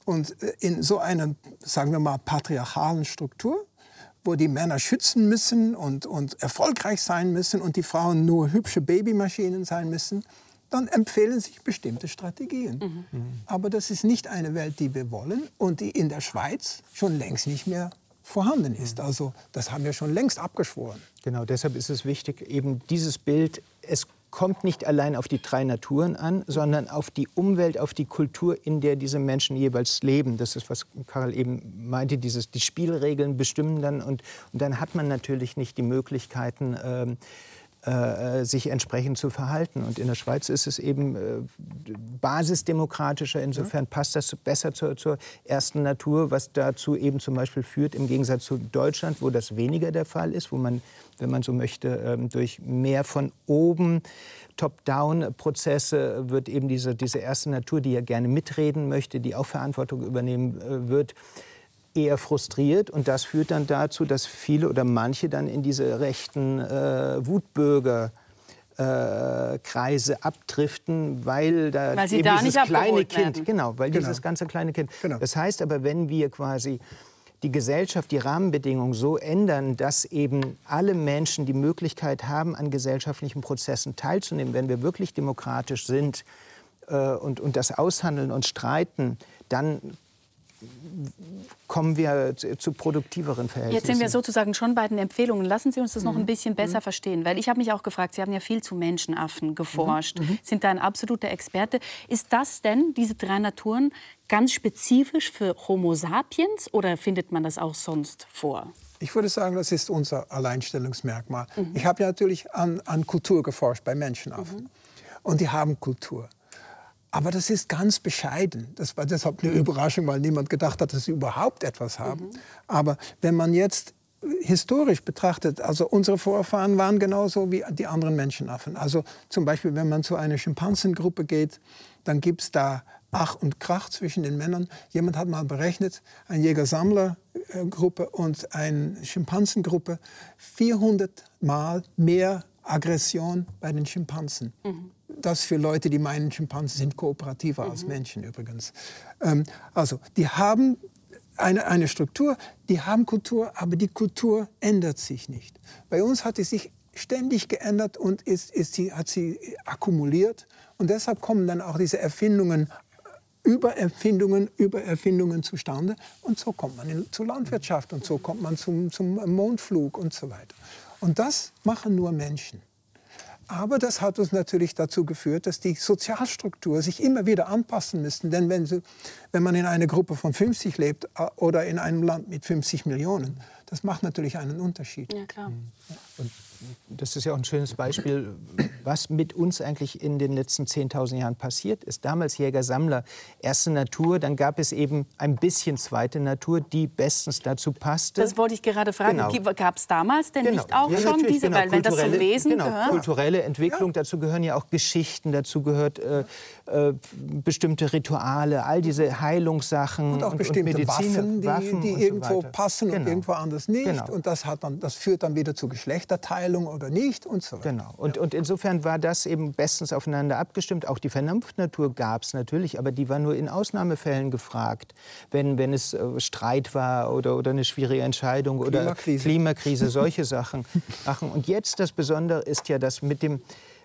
Und äh, in so einer, sagen wir mal, patriarchalen Struktur, wo die Männer schützen müssen und, und erfolgreich sein müssen und die Frauen nur hübsche Babymaschinen sein müssen, dann empfehlen sich bestimmte Strategien. Mhm. Mhm. Aber das ist nicht eine Welt, die wir wollen und die in der Schweiz schon längst nicht mehr vorhanden ist. Mhm. Also das haben wir schon längst abgeschworen. Genau, deshalb ist es wichtig, eben dieses Bild, es kommt nicht allein auf die drei Naturen an, sondern auf die Umwelt, auf die Kultur, in der diese Menschen jeweils leben. Das ist, was Karl eben meinte, dieses, die Spielregeln bestimmen dann. Und, und dann hat man natürlich nicht die Möglichkeiten, ähm, äh, sich entsprechend zu verhalten. Und in der Schweiz ist es eben äh, basisdemokratischer. Insofern passt das besser zur, zur, ersten Natur, was dazu eben zum Beispiel führt, im Gegensatz zu Deutschland, wo das weniger der Fall ist, wo man, wenn man so möchte, äh, durch mehr von oben Top-Down-Prozesse wird eben diese, diese erste Natur, die ja gerne mitreden möchte, die auch Verantwortung übernehmen äh, wird, eher frustriert. Und das führt dann dazu, dass viele oder manche dann in diese rechten äh, Wutbürger äh, Kreise abdriften, weil da weil sie eben da dieses nicht kleine Kind, werden. genau, weil Genau. dieses ganze kleine Kind. Genau. Das heißt aber, wenn wir quasi die Gesellschaft, die Rahmenbedingungen so ändern, dass eben alle Menschen die Möglichkeit haben, an gesellschaftlichen Prozessen teilzunehmen, wenn wir wirklich demokratisch sind äh, und, und das aushandeln und streiten, dann kommen wir zu, produktiveren Verhältnissen. Jetzt sind wir sozusagen schon bei den Empfehlungen. Lassen Sie uns das Mhm. noch ein bisschen besser verstehen. Weil ich habe mich auch gefragt, Sie haben ja viel zu Menschenaffen geforscht, Mhm. sind da ein absoluter Experte. Ist das denn, diese drei Naturen, ganz spezifisch für Homo sapiens oder findet man das auch sonst vor? Ich würde sagen, das ist unser Alleinstellungsmerkmal. Ich habe ja natürlich an, an Kultur geforscht bei Menschenaffen. Und die haben Kultur. Aber das ist ganz bescheiden. Das war deshalb eine Überraschung, weil niemand gedacht hat, dass sie überhaupt etwas haben. Aber wenn man jetzt historisch betrachtet, also unsere Vorfahren waren genauso wie die anderen Menschenaffen. Also zum Beispiel, wenn man zu einer Schimpansengruppe geht, dann gibt es da Ach und Krach zwischen den Männern. Jemand hat mal berechnet, eine Jäger-Sammler-Gruppe und eine Schimpansengruppe, 400 Mal mehr Aggression bei den Schimpansen. Das für Leute, die meinen, Schimpansen sind kooperativer als Menschen übrigens. Ähm, also, die haben eine, eine Struktur, die haben Kultur, aber die Kultur ändert sich nicht. Bei uns hat sie sich ständig geändert und ist, ist sie, hat sie akkumuliert. Und deshalb kommen dann auch diese Erfindungen, Übererfindungen, Übererfindungen zustande. Und so kommt man in, zur Landwirtschaft und so kommt man zum, zum Mondflug und so weiter. Und das machen nur Menschen. Aber das hat uns natürlich dazu geführt, dass die Sozialstruktur sich immer wieder anpassen müsste. Denn wenn, wenn man in einer Gruppe von 50 lebt äh, oder in einem Land mit 50 Millionen, das macht natürlich einen Unterschied. Ja, klar. Und das ist ja auch ein schönes Beispiel, was mit uns eigentlich in den letzten 10.000 Jahren passiert ist. Damals Jäger-Sammler, erste Natur, dann gab es eben ein bisschen zweite Natur, die bestens dazu passte. Das wollte ich gerade fragen. Genau. Gab es damals denn Genau. nicht auch Ja, schon diese, genau. weil wenn das zum Wesen genau, gehört? Kulturelle Entwicklung, dazu gehören ja auch Geschichten, dazu gehört äh, äh, bestimmte Rituale, all diese Heilungssachen Und auch bestimmte Medizin, Waffen, die, Waffen die und so irgendwo weiter. passen und Genau. irgendwo anders nicht. Genau. Und das, hat dann, das führt dann wieder zu Geschlechterteilung oder nicht und so weiter. Genau. Und, und insofern war das eben bestens aufeinander abgestimmt. Auch die Vernunftnatur gab es natürlich, aber die war nur in Ausnahmefällen gefragt. Wenn, wenn es äh, Streit war oder, oder eine schwierige Entscheidung oder Klimakrise. Klimakrise, solche Sachen <laughs> machen. Und jetzt das Besondere ist ja, dass mit dem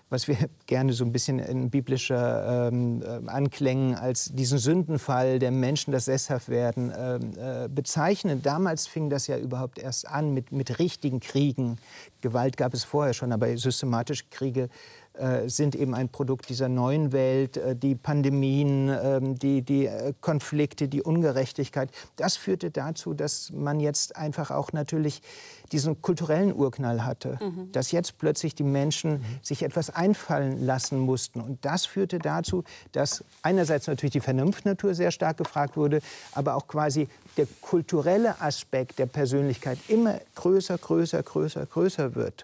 was wir <laughs> gerne so ein bisschen in biblischer ähm, äh, Anklängen als diesen Sündenfall der Menschen, das Sesshaftwerden, ähm, äh, bezeichnen. Damals fing das ja überhaupt erst an mit, mit richtigen Kriegen. Gewalt gab es vorher schon, aber systematische Kriege äh, sind eben ein Produkt dieser neuen Welt. Äh, die Pandemien, ähm, die, die Konflikte, die Ungerechtigkeit. Das führte dazu, dass man jetzt einfach auch natürlich diesen kulturellen Urknall hatte, dass jetzt plötzlich die Menschen sich etwas einfallen lassen mussten. Und das führte dazu, dass einerseits natürlich die Vernunftnatur sehr stark gefragt wurde, aber auch quasi der kulturelle Aspekt der Persönlichkeit immer größer, größer, größer, größer wird.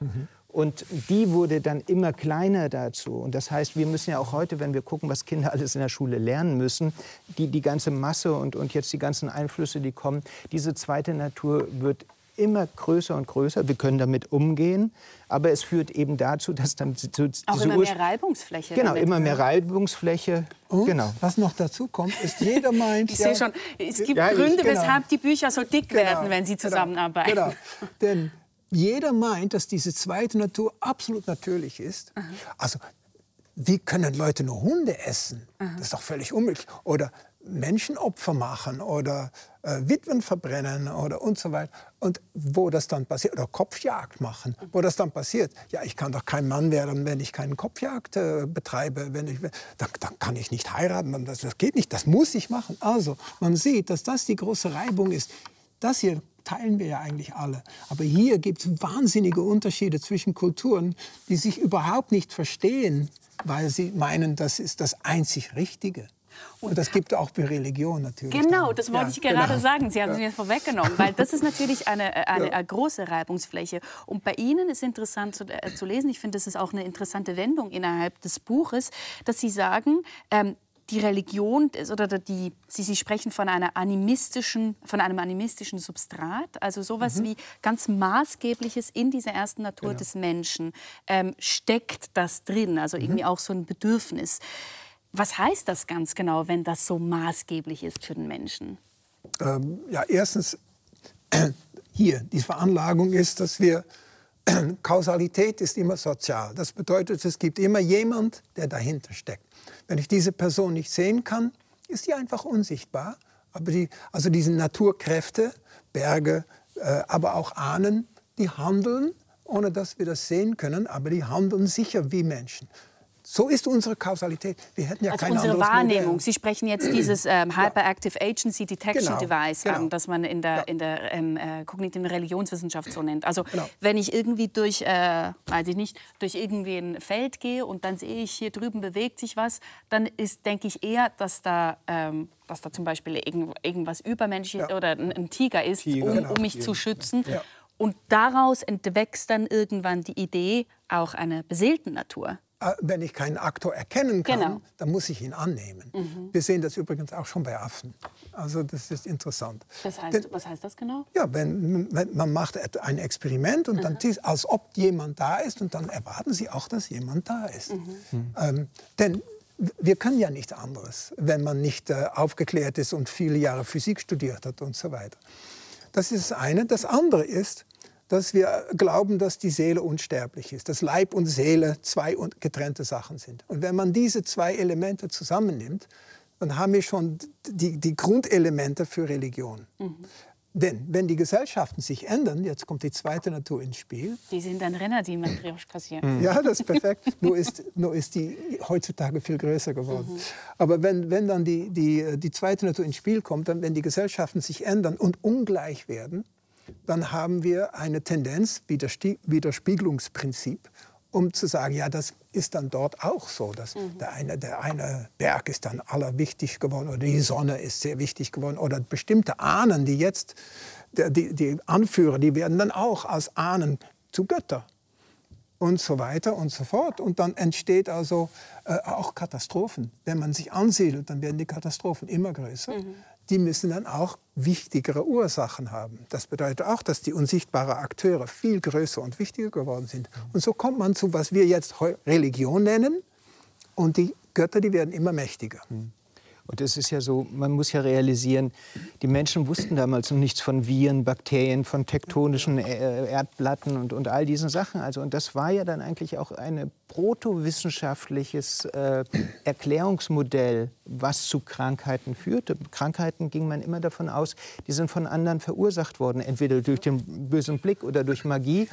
Und die wurde dann immer kleiner dazu. Und das heißt, wir müssen ja auch heute, wenn wir gucken, was Kinder alles in der Schule lernen müssen, die, die ganze Masse und, und jetzt die ganzen Einflüsse, die kommen, diese zweite Natur wird immer größer und größer. Wir können damit umgehen, aber es führt eben dazu, dass dann so, Auch diese immer Ur- mehr Reibungsfläche. Genau, damit. immer mehr Reibungsfläche. Und Genau. was noch dazu kommt, ist, jeder meint... Ich ja, sehe schon, es gibt Ja, ich- Gründe, genau. weshalb die Bücher so dick werden, wenn sie genau, zusammenarbeiten. Genau. Denn jeder meint, dass diese zweite Natur absolut natürlich ist. Also, wie können Leute nur Hunde essen? Das ist doch völlig unmöglich. Oder Menschenopfer machen oder äh, Witwen verbrennen oder und so weiter. Und wo das dann passiert, oder Kopfjagd machen, wo das dann passiert, ja, ich kann doch kein Mann werden, wenn ich keine Kopfjagd äh, betreibe, wenn ich, dann, dann kann ich nicht heiraten, das, das geht nicht, das muss ich machen. Also, man sieht, dass das die große Reibung ist. Das hier teilen wir ja eigentlich alle. Aber hier gibt es wahnsinnige Unterschiede zwischen Kulturen, die sich überhaupt nicht verstehen, weil sie meinen, das ist das einzig Richtige. Und das gibt auch bei Religion natürlich. Genau, das wollte Ja, ich gerade genau. sagen. Sie haben es mir jetzt vorweggenommen, weil das ist natürlich eine, eine, eine große Reibungsfläche. Und bei Ihnen ist interessant zu, äh, zu lesen, ich finde, das ist auch eine interessante Wendung innerhalb des Buches, dass Sie sagen, ähm, die Religion oder die, Sie, Sie sprechen von, einer animistischen, von einem animistischen Substrat, also sowas mhm. wie ganz Maßgebliches in dieser ersten Natur genau. des Menschen ähm, steckt das drin, also irgendwie mhm. auch so ein Bedürfnis. Was heißt das ganz genau, wenn das so maßgeblich ist für den Menschen? Ähm, ja, erstens, <clears throat> hier, die Veranlagung ist, dass wir <clears throat> Kausalität ist immer sozial. Das bedeutet, es gibt immer jemand, der dahinter steckt. Wenn ich diese Person nicht sehen kann, ist sie einfach unsichtbar. Aber die, also diese Naturkräfte, Berge, äh, aber auch Ahnen, die handeln, ohne dass wir das sehen können, aber die handeln sicher wie Menschen. So ist unsere Kausalität. Wir hätten ja also kein unsere Wahrnehmung. Modell. Sie sprechen jetzt dieses <clears throat> ähm, Hyperactive Agency Detection genau, Device genau. an, das man in der, ja. in der ähm, äh, kognitiven Religionswissenschaft so nennt. Also genau. wenn ich irgendwie durch, äh, weiß ich nicht, durch irgendwie ein Feld gehe und dann sehe ich hier drüben bewegt sich was, dann ist, denke ich eher, dass da ähm, dass da zum Beispiel irgend, irgendwas übermenschliches ja. oder ein, ein, Tiger ist, Tiger, um, genau. um, mich zu schützen. Und daraus entwächst dann irgendwann die Idee auch einer beseelten Natur. Äh, wenn ich keinen Aktor erkennen kann, genau. dann muss ich ihn annehmen. Mhm. Wir sehen das übrigens auch schon bei Affen. Also das ist interessant. Das heißt, Denn, was heißt das genau? Ja, wenn, wenn man macht ein Experiment und mhm. dann ist, als ob jemand da ist und dann erwarten Sie auch, dass jemand da ist. Mhm. Ähm, denn wir können ja nichts anderes, wenn man nicht äh, aufgeklärt ist und viele Jahre Physik studiert hat und so weiter. Das ist das eine. Das andere ist, dass wir glauben, dass die Seele unsterblich ist, dass Leib und Seele zwei getrennte Sachen sind. Und wenn man diese zwei Elemente zusammennimmt, dann haben wir schon die, die Grundelemente für Religion. Mhm. Denn wenn die Gesellschaften sich ändern, jetzt kommt die zweite Natur ins Spiel. Die sind ein Renner, die Matrioschkas hier. Ja, das ist perfekt. nur, ist, nur ist die heutzutage viel größer geworden. Mhm. Aber wenn, wenn dann die, die, die zweite Natur ins Spiel kommt, dann wenn die Gesellschaften sich ändern und ungleich werden, dann haben wir eine Tendenz, Widerspiegelungsprinzip, um zu sagen, ja, das ist dann dort auch so. Dass mhm. der, eine, der eine Berg ist dann allerwichtig geworden oder die Sonne ist sehr wichtig geworden oder bestimmte Ahnen, die jetzt, die, die Anführer, die werden dann auch als Ahnen zu Götter und so weiter und so fort. Und dann entsteht also äh, auch Katastrophen. Wenn man sich ansiedelt, dann werden die Katastrophen immer größer. Mhm die müssen dann auch wichtigere Ursachen haben. Das bedeutet auch, dass die unsichtbaren Akteure viel größer und wichtiger geworden sind. Und so kommt man zu, was wir jetzt Religion nennen. Und die Götter, die werden immer mächtiger. Mhm. Und es ist ja so, man muss ja realisieren, die Menschen wussten damals noch nichts von Viren, Bakterien, von tektonischen äh, Erdplatten und, und all diesen Sachen. Also, und das war ja dann eigentlich auch ein protowissenschaftliches äh, Erklärungsmodell, was zu Krankheiten führte. Krankheiten ging man immer davon aus, die sind von anderen verursacht worden, entweder durch den bösen Blick oder durch Magie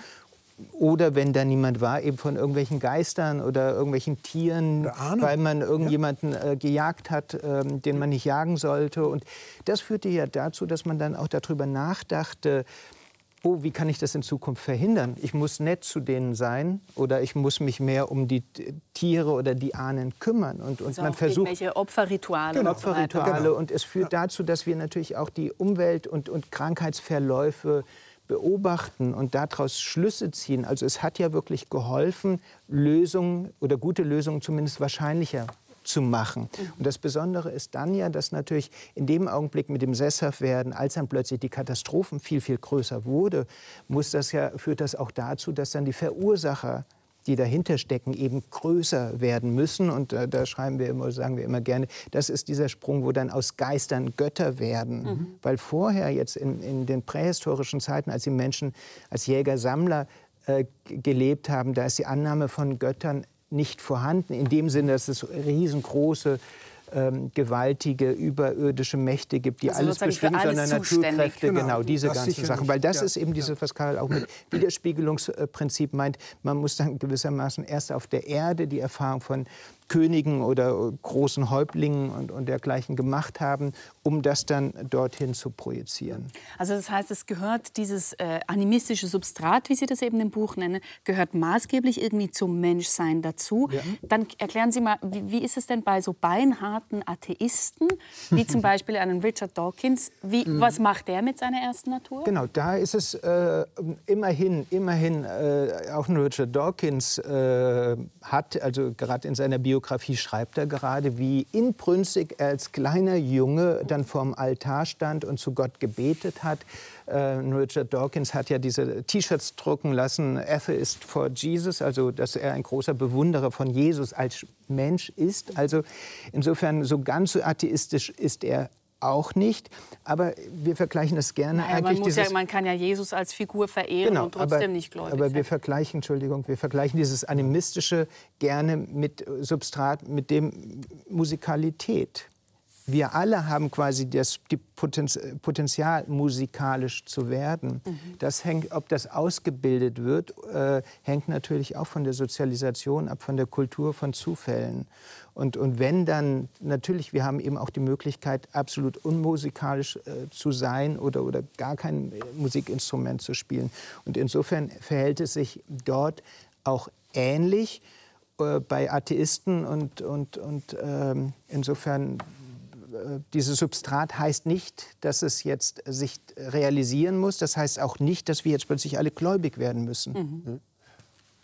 oder wenn da niemand war, eben von irgendwelchen Geistern oder irgendwelchen Tieren, weil man irgendjemanden äh, gejagt hat, ähm, den man nicht jagen sollte. Und das führte ja dazu, dass man dann auch darüber nachdachte, oh, wie kann ich das in Zukunft verhindern? Ich muss nett zu denen sein oder ich muss mich mehr um die Tiere oder die Ahnen kümmern. Und, und also man versucht welche Opferrituale. Genau, Opferrituale. Genau. Und es führt dazu, dass wir natürlich auch die Umwelt und, und Krankheitsverläufe beobachten und daraus Schlüsse ziehen. Also es hat ja wirklich geholfen, Lösungen oder gute Lösungen zumindest wahrscheinlicher zu machen. Mhm. Und das Besondere ist dann ja, dass natürlich in dem Augenblick mit dem Sesshaftwerden, als dann plötzlich die Katastrophen viel, viel größer wurde, muss das ja, führt das auch dazu, dass dann die Verursacher die dahinter stecken, eben größer werden müssen. Und äh, da schreiben wir immer, sagen wir immer gerne, das ist dieser Sprung, wo dann aus Geistern Götter werden. Mhm. Weil vorher jetzt in, in den prähistorischen Zeiten, als die Menschen als Jäger-Sammler äh, gelebt haben, da ist die Annahme von Göttern nicht vorhanden, in dem Sinne, dass es riesengroße ähm, gewaltige überirdische Mächte gibt, die also alles bestimmen, sondern Naturkräfte, genau, genau diese das ganzen Sachen. Weil das ja, ist eben dieses, was Karl auch mit Widerspiegelungsprinzip meint. Man muss dann gewissermaßen erst auf der Erde die Erfahrung von Königen oder großen Häuptlingen und, und dergleichen gemacht haben, um das dann dorthin zu projizieren. Also das heißt, es gehört dieses äh, animistische Substrat, wie Sie das eben im Buch nennen, gehört maßgeblich irgendwie zum Menschsein dazu. Ja. Dann erklären Sie mal, wie, wie ist es denn bei so beinharten harten Atheisten, wie zum <laughs> Beispiel einen Richard Dawkins. Wie, mhm. Was macht der mit seiner ersten Natur? Genau, da ist es äh, immerhin, immerhin äh, auch ein Richard Dawkins äh, hat, also gerade in seiner Biografie schreibt er gerade, wie inbrünstig er als kleiner Junge dann vorm Altar stand und zu Gott gebetet hat. Äh, Richard Dawkins hat ja diese T-Shirts drucken lassen, Atheist for Jesus, also dass er ein großer Bewunderer von Jesus als Mensch ist. Also insofern so ganz so atheistisch ist er auch nicht. Aber wir vergleichen das gerne naja, eigentlich. Man, ja, man kann ja Jesus als Figur verehren genau, und trotzdem aber, nicht gläubig Aber wir vergleichen, Entschuldigung, wir vergleichen dieses Animistische gerne mit Substrat, mit dem Musikalität wir alle haben quasi das die Potenz Potenzial, musikalisch zu werden. Mhm. Das hängt, ob das ausgebildet wird, äh, hängt natürlich auch von der Sozialisation ab, von der Kultur, von Zufällen. Und, und wenn dann, natürlich, wir haben eben auch die Möglichkeit, absolut unmusikalisch äh, zu sein oder, oder gar kein Musikinstrument zu spielen. Und insofern verhält es sich dort auch ähnlich äh, bei Atheisten und, und, und ähm, insofern äh, dieses Substrat heißt nicht, dass es jetzt sich realisieren muss. Das heißt auch nicht, dass wir jetzt plötzlich alle gläubig werden müssen. Mhm.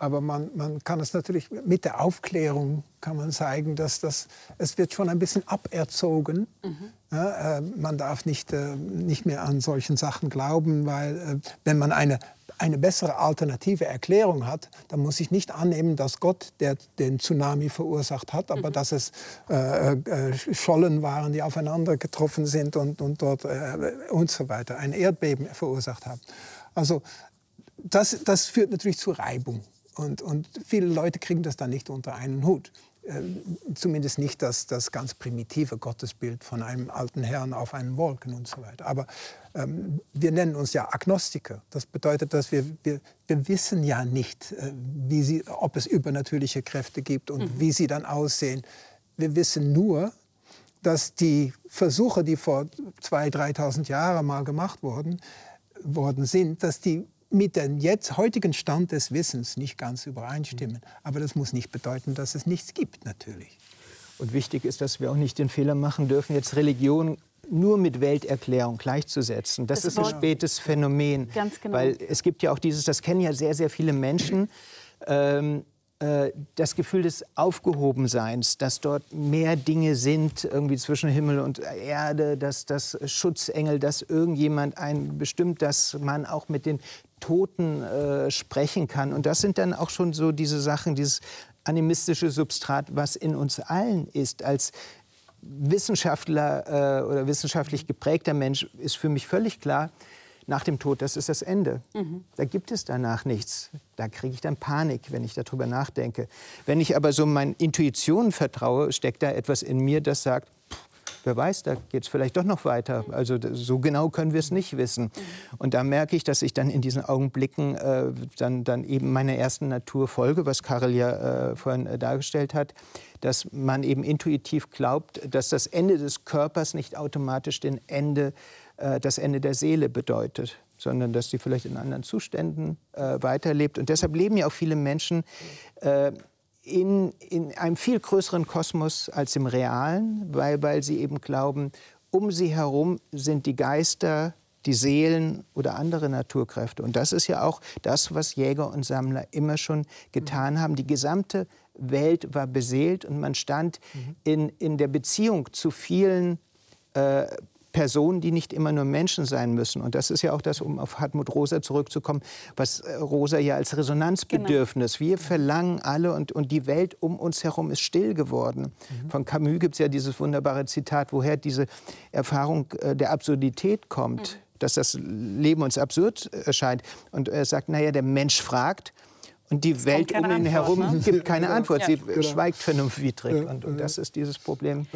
Aber man, man kann es natürlich mit der Aufklärung kann man zeigen, dass das, es wird schon ein bisschen aberzogen. Mhm. Ja, äh, man darf nicht, äh, nicht mehr an solchen Sachen glauben, weil äh, wenn man eine eine bessere alternative Erklärung hat, dann muss ich nicht annehmen, dass Gott der den Tsunami verursacht hat, aber mhm. dass es äh, äh, Schollen waren, die aufeinander getroffen sind und, und dort äh, und so weiter, ein Erdbeben verursacht haben. Also das, das führt natürlich zu Reibung. Und, und viele Leute kriegen das dann nicht unter einen Hut. Äh, zumindest nicht das, das ganz primitive Gottesbild von einem alten Herrn auf einen Wolken und so weiter. Aber ähm, wir nennen uns ja Agnostiker. Das bedeutet, dass wir, wir, wir wissen ja nicht, äh, wie sie, ob es übernatürliche Kräfte gibt und mhm. wie sie dann aussehen. Wir wissen nur, dass die Versuche, die vor 2.000, 3.000 Jahren mal gemacht wurden, worden sind, dass die mit dem jetzt heutigen Stand des Wissens nicht ganz übereinstimmen. Aber das muss nicht bedeuten, dass es nichts gibt, natürlich. Und wichtig ist, dass wir auch nicht den Fehler machen dürfen, jetzt Religion nur mit Welterklärung gleichzusetzen. Das, das ist ein spätes Phänomen. Ganz genau. Weil es gibt ja auch dieses, das kennen ja sehr, sehr viele Menschen, ähm, äh, das Gefühl des Aufgehobenseins, dass dort mehr Dinge sind, irgendwie zwischen Himmel und Erde, dass das Schutzengel, dass irgendjemand ein bestimmt, dass man auch mit den Toten äh, sprechen kann. Und das sind dann auch schon so diese Sachen, dieses animistische Substrat, was in uns allen ist. Als Wissenschaftler äh, oder wissenschaftlich geprägter Mensch ist für mich völlig klar, nach dem Tod, das ist das Ende. Mhm. Da gibt es danach nichts. Da kriege ich dann Panik, wenn ich darüber nachdenke. Wenn ich aber so meinen Intuitionen vertraue, steckt da etwas in mir, das sagt, wer weiß, da geht es vielleicht doch noch weiter. Also so genau können wir es nicht wissen. Und da merke ich, dass ich dann in diesen Augenblicken äh, dann, dann eben meiner ersten Natur folge, was Karel ja äh, vorhin äh, dargestellt hat, dass man eben intuitiv glaubt, dass das Ende des Körpers nicht automatisch den Ende, äh, das Ende der Seele bedeutet sondern dass sie vielleicht in anderen Zuständen äh, weiterlebt. Und deshalb leben ja auch viele Menschen äh, in, in einem viel größeren Kosmos als im realen, weil, weil sie eben glauben, um sie herum sind die Geister, die Seelen oder andere Naturkräfte. Und das ist ja auch das, was Jäger und Sammler immer schon getan haben. Die gesamte Welt war beseelt und man stand mhm. in, in der Beziehung zu vielen äh, Personen, die nicht immer nur Menschen sein müssen. Und das ist ja auch das, um auf Hartmut Rosa zurückzukommen, was äh, Rosa ja als Resonanzbedürfnis. Genau. Wir verlangen alle und, und die Welt um uns herum ist still geworden. Mhm. Von Camus gibt es ja dieses wunderbare Zitat, woher diese Erfahrung äh, der Absurdität kommt. Mhm. Dass das Leben uns absurd erscheint. Und er sagt, naja, der Mensch fragt, und die Welt um ihn Antwort, herum ne? gibt keine Antwort. Sie ja. schweigt vernunftwidrig. Und, und, das ist dieses Problem.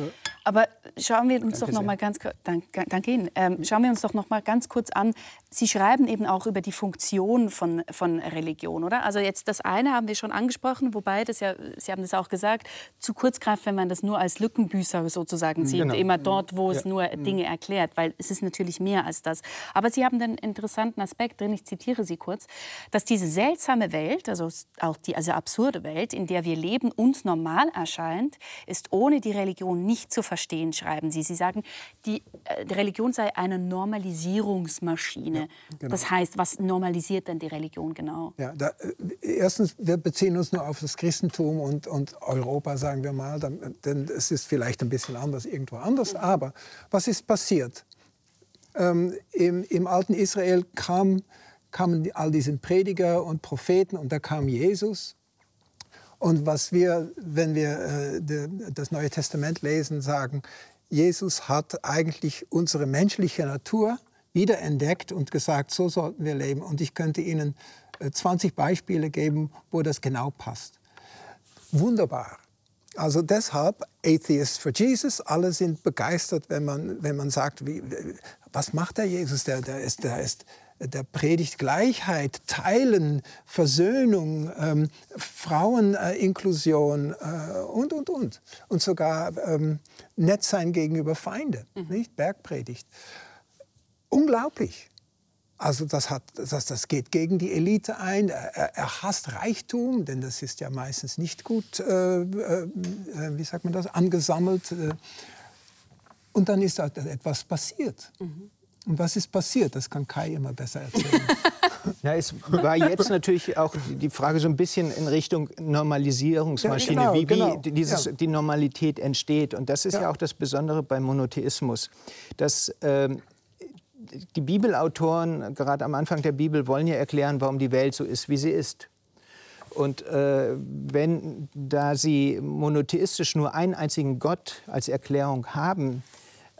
Aber schauen wir uns danke doch noch mal ganz danke, danke Ihnen. Ähm, schauen wir uns doch noch mal ganz kurz an. Sie schreiben eben auch über die Funktion von, von Religion, oder? Also jetzt das eine haben wir schon angesprochen, wobei das ja, Sie haben das auch gesagt, zu kurz greift, wenn man das nur als Lückenbüßer sozusagen sieht, genau. immer dort, wo es ja. nur mhm. Dinge erklärt, weil es ist natürlich mehr als das. Aber Sie haben den interessanten Aspekt drin, ich zitiere Sie kurz, dass diese seltsame Welt, also auch die also absurde Welt, in der wir leben, uns normal erscheint, ist ohne die Religion nicht zu verstehen, schreiben Sie. Sie sagen, die, äh, die Religion sei eine Normalisierungsmaschine. Ja, genau. Das heißt, was normalisiert denn die Religion genau? Ja, da, äh, erstens, wir beziehen uns nur auf das Christentum und, und Europa, sagen wir mal, denn es ist vielleicht ein bisschen anders irgendwo anders. Aber was ist passiert? Ähm, im, Im alten Israel kam, kamen all diese Prediger und Propheten und da kam Jesus und was wir, wenn wir äh, das Neue Testament lesen, sagen, Jesus hat eigentlich unsere menschliche Natur wiederentdeckt und gesagt, so sollten wir leben. Und ich könnte Ihnen 20 äh, Beispiele geben, wo das genau passt. Wunderbar. Also deshalb Atheists for Jesus, alle sind begeistert, wenn man, wenn man sagt, wie, was macht der Jesus? Der, der, ist, der ist der predigt Gleichheit, Teilen, Versöhnung, ähm, Fraueninklusion äh, und, und, und. Und sogar ähm, nett sein gegenüber Feinde, mhm. nicht? Bergpredigt. Unglaublich. Also das, hat, das, das geht gegen die Elite ein. Er, er hasst Reichtum, denn das ist ja meistens nicht gut, äh, äh, wie sagt man das, angesammelt. Äh. Und dann ist da etwas passiert. Mhm. Und was ist passiert? Das kann Kai immer besser erzählen. <laughs> Ja, es war jetzt natürlich auch die Frage so ein bisschen in Richtung Normalisierungsmaschine, ja, genau, wie, wie genau. dieses, ja. die Normalität entsteht. Und das ist ja, ja auch das Besondere beim Monotheismus, dass äh, die Bibelautoren, gerade am Anfang der Bibel, wollen ja erklären, warum die Welt so ist, wie sie ist. Und äh, wenn da sie monotheistisch nur einen einzigen Gott als Erklärung haben,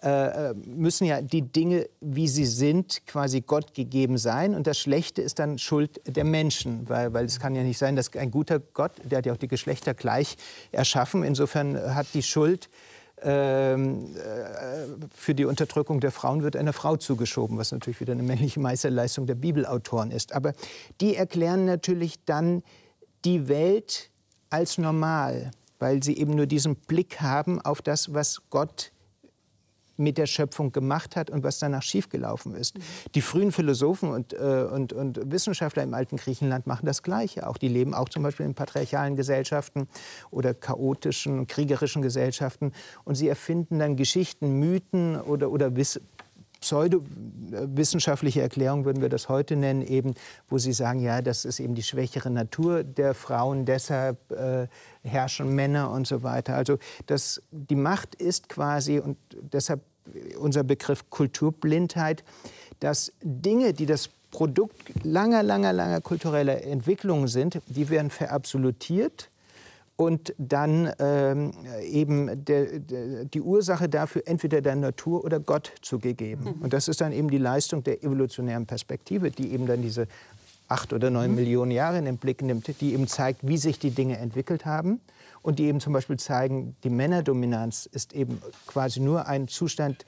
äh, äh, müssen ja die Dinge, wie sie sind, quasi Gott gegeben sein. Und das Schlechte ist dann Schuld der Menschen, weil, weil es kann ja nicht sein, dass ein guter Gott, der hat ja auch die Geschlechter gleich erschaffen, insofern hat die Schuld ähm, äh, für die Unterdrückung der Frauen wird einer Frau zugeschoben, was natürlich wieder eine männliche Meisterleistung der Bibelautoren ist. Aber die erklären natürlich dann die Welt als normal, weil sie eben nur diesen Blick haben auf das, was Gott mit der Schöpfung gemacht hat und was danach schiefgelaufen ist. Mhm. Die frühen Philosophen und, äh, und, und Wissenschaftler im alten Griechenland machen das Gleiche. Auch die leben auch zum Beispiel in patriarchalen Gesellschaften oder chaotischen, kriegerischen Gesellschaften. Und sie erfinden dann Geschichten, Mythen oder, oder Wiss pseudowissenschaftliche Erklärung würden wir das heute nennen, eben, wo sie sagen, ja, das ist eben die schwächere Natur der Frauen, deshalb äh, herrschen Männer und so weiter. Also das, die Macht ist quasi, und deshalb unser Begriff Kulturblindheit, dass Dinge, die das Produkt langer, langer, langer kultureller Entwicklungen sind, die werden verabsolutiert und dann ähm, eben de, de, die Ursache dafür entweder der Natur oder Gott zugegeben. Mhm. Und das ist dann eben die Leistung der evolutionären Perspektive, die eben dann diese acht oder neun mhm. Millionen Jahre in den Blick nimmt, die eben zeigt, wie sich die Dinge entwickelt haben und die eben zum Beispiel zeigen, die Männerdominanz ist eben quasi nur ein Zustand,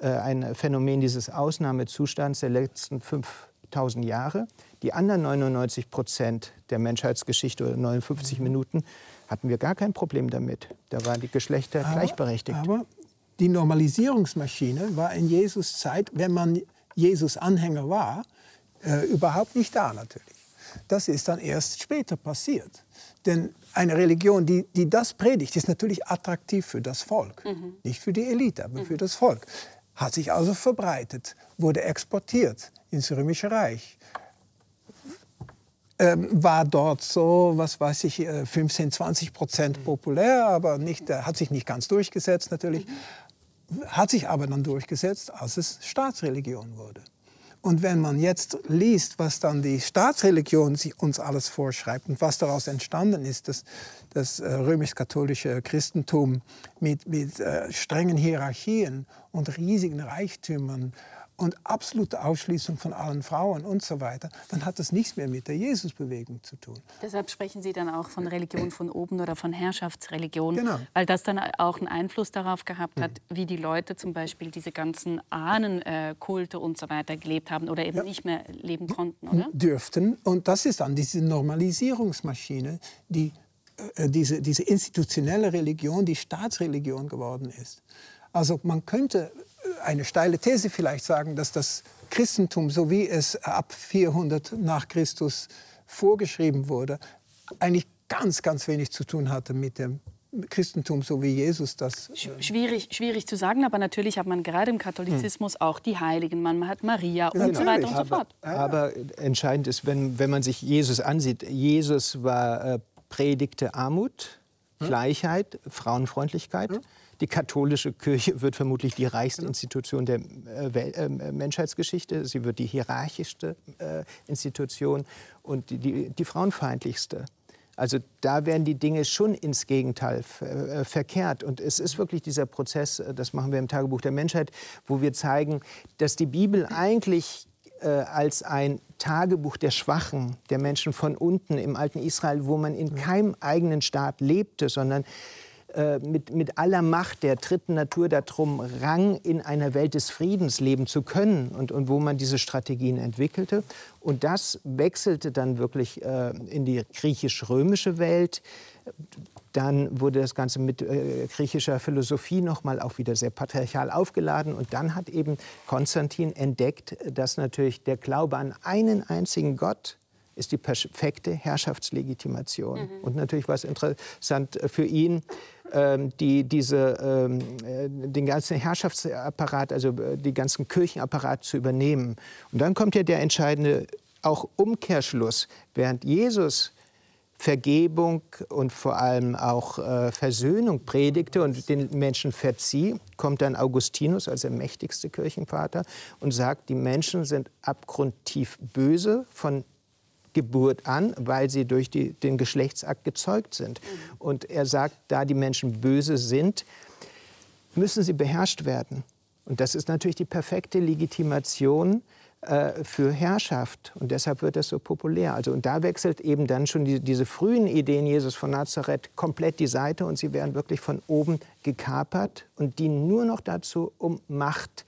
äh, ein Phänomen dieses Ausnahmezustands der letzten 5000 Jahre. Die anderen 99 Prozent der Menschheitsgeschichte oder 59 mhm. Minuten hatten wir gar kein Problem damit. Da waren die Geschlechter aber, gleichberechtigt. Aber die Normalisierungsmaschine war in Jesus Zeit, wenn man Jesus Anhänger war, äh, überhaupt nicht da natürlich. Das ist dann erst später passiert. Denn eine Religion, die, die das predigt, ist natürlich attraktiv für das Volk. Mhm. Nicht für die Elite, aber mhm. für das Volk. Hat sich also verbreitet, wurde exportiert ins Römische Reich. Ähm, war dort so, was weiß ich, 15, äh, 20 Prozent mhm. populär, aber nicht, äh, hat sich nicht ganz durchgesetzt natürlich. Mhm. Hat sich aber dann durchgesetzt, als es Staatsreligion wurde. Und wenn man jetzt liest, was dann die Staatsreligion uns alles vorschreibt und was daraus entstanden ist, das, das äh, römisch-katholische Christentum mit, mit äh, strengen Hierarchien und riesigen Reichtümern und absolute Ausschließung von allen Frauen und so weiter, dann hat das nichts mehr mit der Jesusbewegung zu tun. Deshalb sprechen Sie dann auch von Religion von oben oder von Herrschaftsreligion, genau. weil das dann auch einen Einfluss darauf gehabt hat, mhm. wie die Leute zum Beispiel diese ganzen Ahnenkulte und so weiter gelebt haben oder eben ja. nicht mehr leben konnten, oder? Dürften. Und das ist dann diese Normalisierungsmaschine, die äh, diese, diese institutionelle Religion, die Staatsreligion geworden ist. Also man könnte eine steile These vielleicht sagen, dass das Christentum, so wie es ab 400 nach Christus vorgeschrieben wurde, eigentlich ganz, ganz wenig zu tun hatte mit, dem, Christentum, so wie Jesus das. Schwierig, schwierig zu sagen, aber natürlich hat man gerade im Katholizismus hm. auch die Heiligen. Man hat Maria ja, und so weiter und so fort. Aber, aber entscheidend ist, wenn, wenn man sich Jesus ansieht, Jesus war, äh, predigte Armut, hm? Gleichheit, Frauenfreundlichkeit. Hm? Die katholische Kirche wird vermutlich die reichste Institution der äh, äh, Menschheitsgeschichte. Sie wird die hierarchischste äh, Institution und die, die, die, frauenfeindlichste. Also da werden die Dinge schon ins Gegenteil äh, verkehrt. Und es ist wirklich dieser Prozess, äh, das machen wir im Tagebuch der Menschheit, wo wir zeigen, dass die Bibel eigentlich äh, als ein Tagebuch der Schwachen, der Menschen von unten im alten Israel, wo man in keinem eigenen Staat lebte, sondern äh, mit, mit aller Macht der dritten Natur darum rang, in einer Welt des Friedens leben zu können und, und wo man diese Strategien entwickelte. Und das wechselte dann wirklich äh, in die griechisch-römische Welt. Dann wurde das Ganze mit äh, griechischer Philosophie nochmal auch wieder sehr patriarchal aufgeladen. Und dann hat eben Konstantin entdeckt, dass natürlich der Glaube an einen einzigen Gott ist die perfekte Herrschaftslegitimation. Mhm. Und natürlich war es interessant für ihn, die, diese, ähm, äh, den ganzen Herrschaftsapparat, also äh, den ganzen Kirchenapparat zu übernehmen. Und dann kommt ja der entscheidende auch Umkehrschluss. Während Jesus Vergebung und vor allem auch äh, Versöhnung predigte und den Menschen verzieh, kommt dann Augustinus als der mächtigste Kirchenvater und sagt, die Menschen sind abgrundtief böse von Geburt an, weil sie durch die, den Geschlechtsakt gezeugt sind. Und er sagt, da die Menschen böse sind, müssen sie beherrscht werden. Und das ist natürlich die perfekte Legitimation äh, für Herrschaft. Und deshalb wird das so populär. Also, und da wechselt eben dann schon die, diese frühen Ideen Jesus von Nazareth komplett die Seite und sie werden wirklich von oben gekapert und dienen nur noch dazu, um Macht zu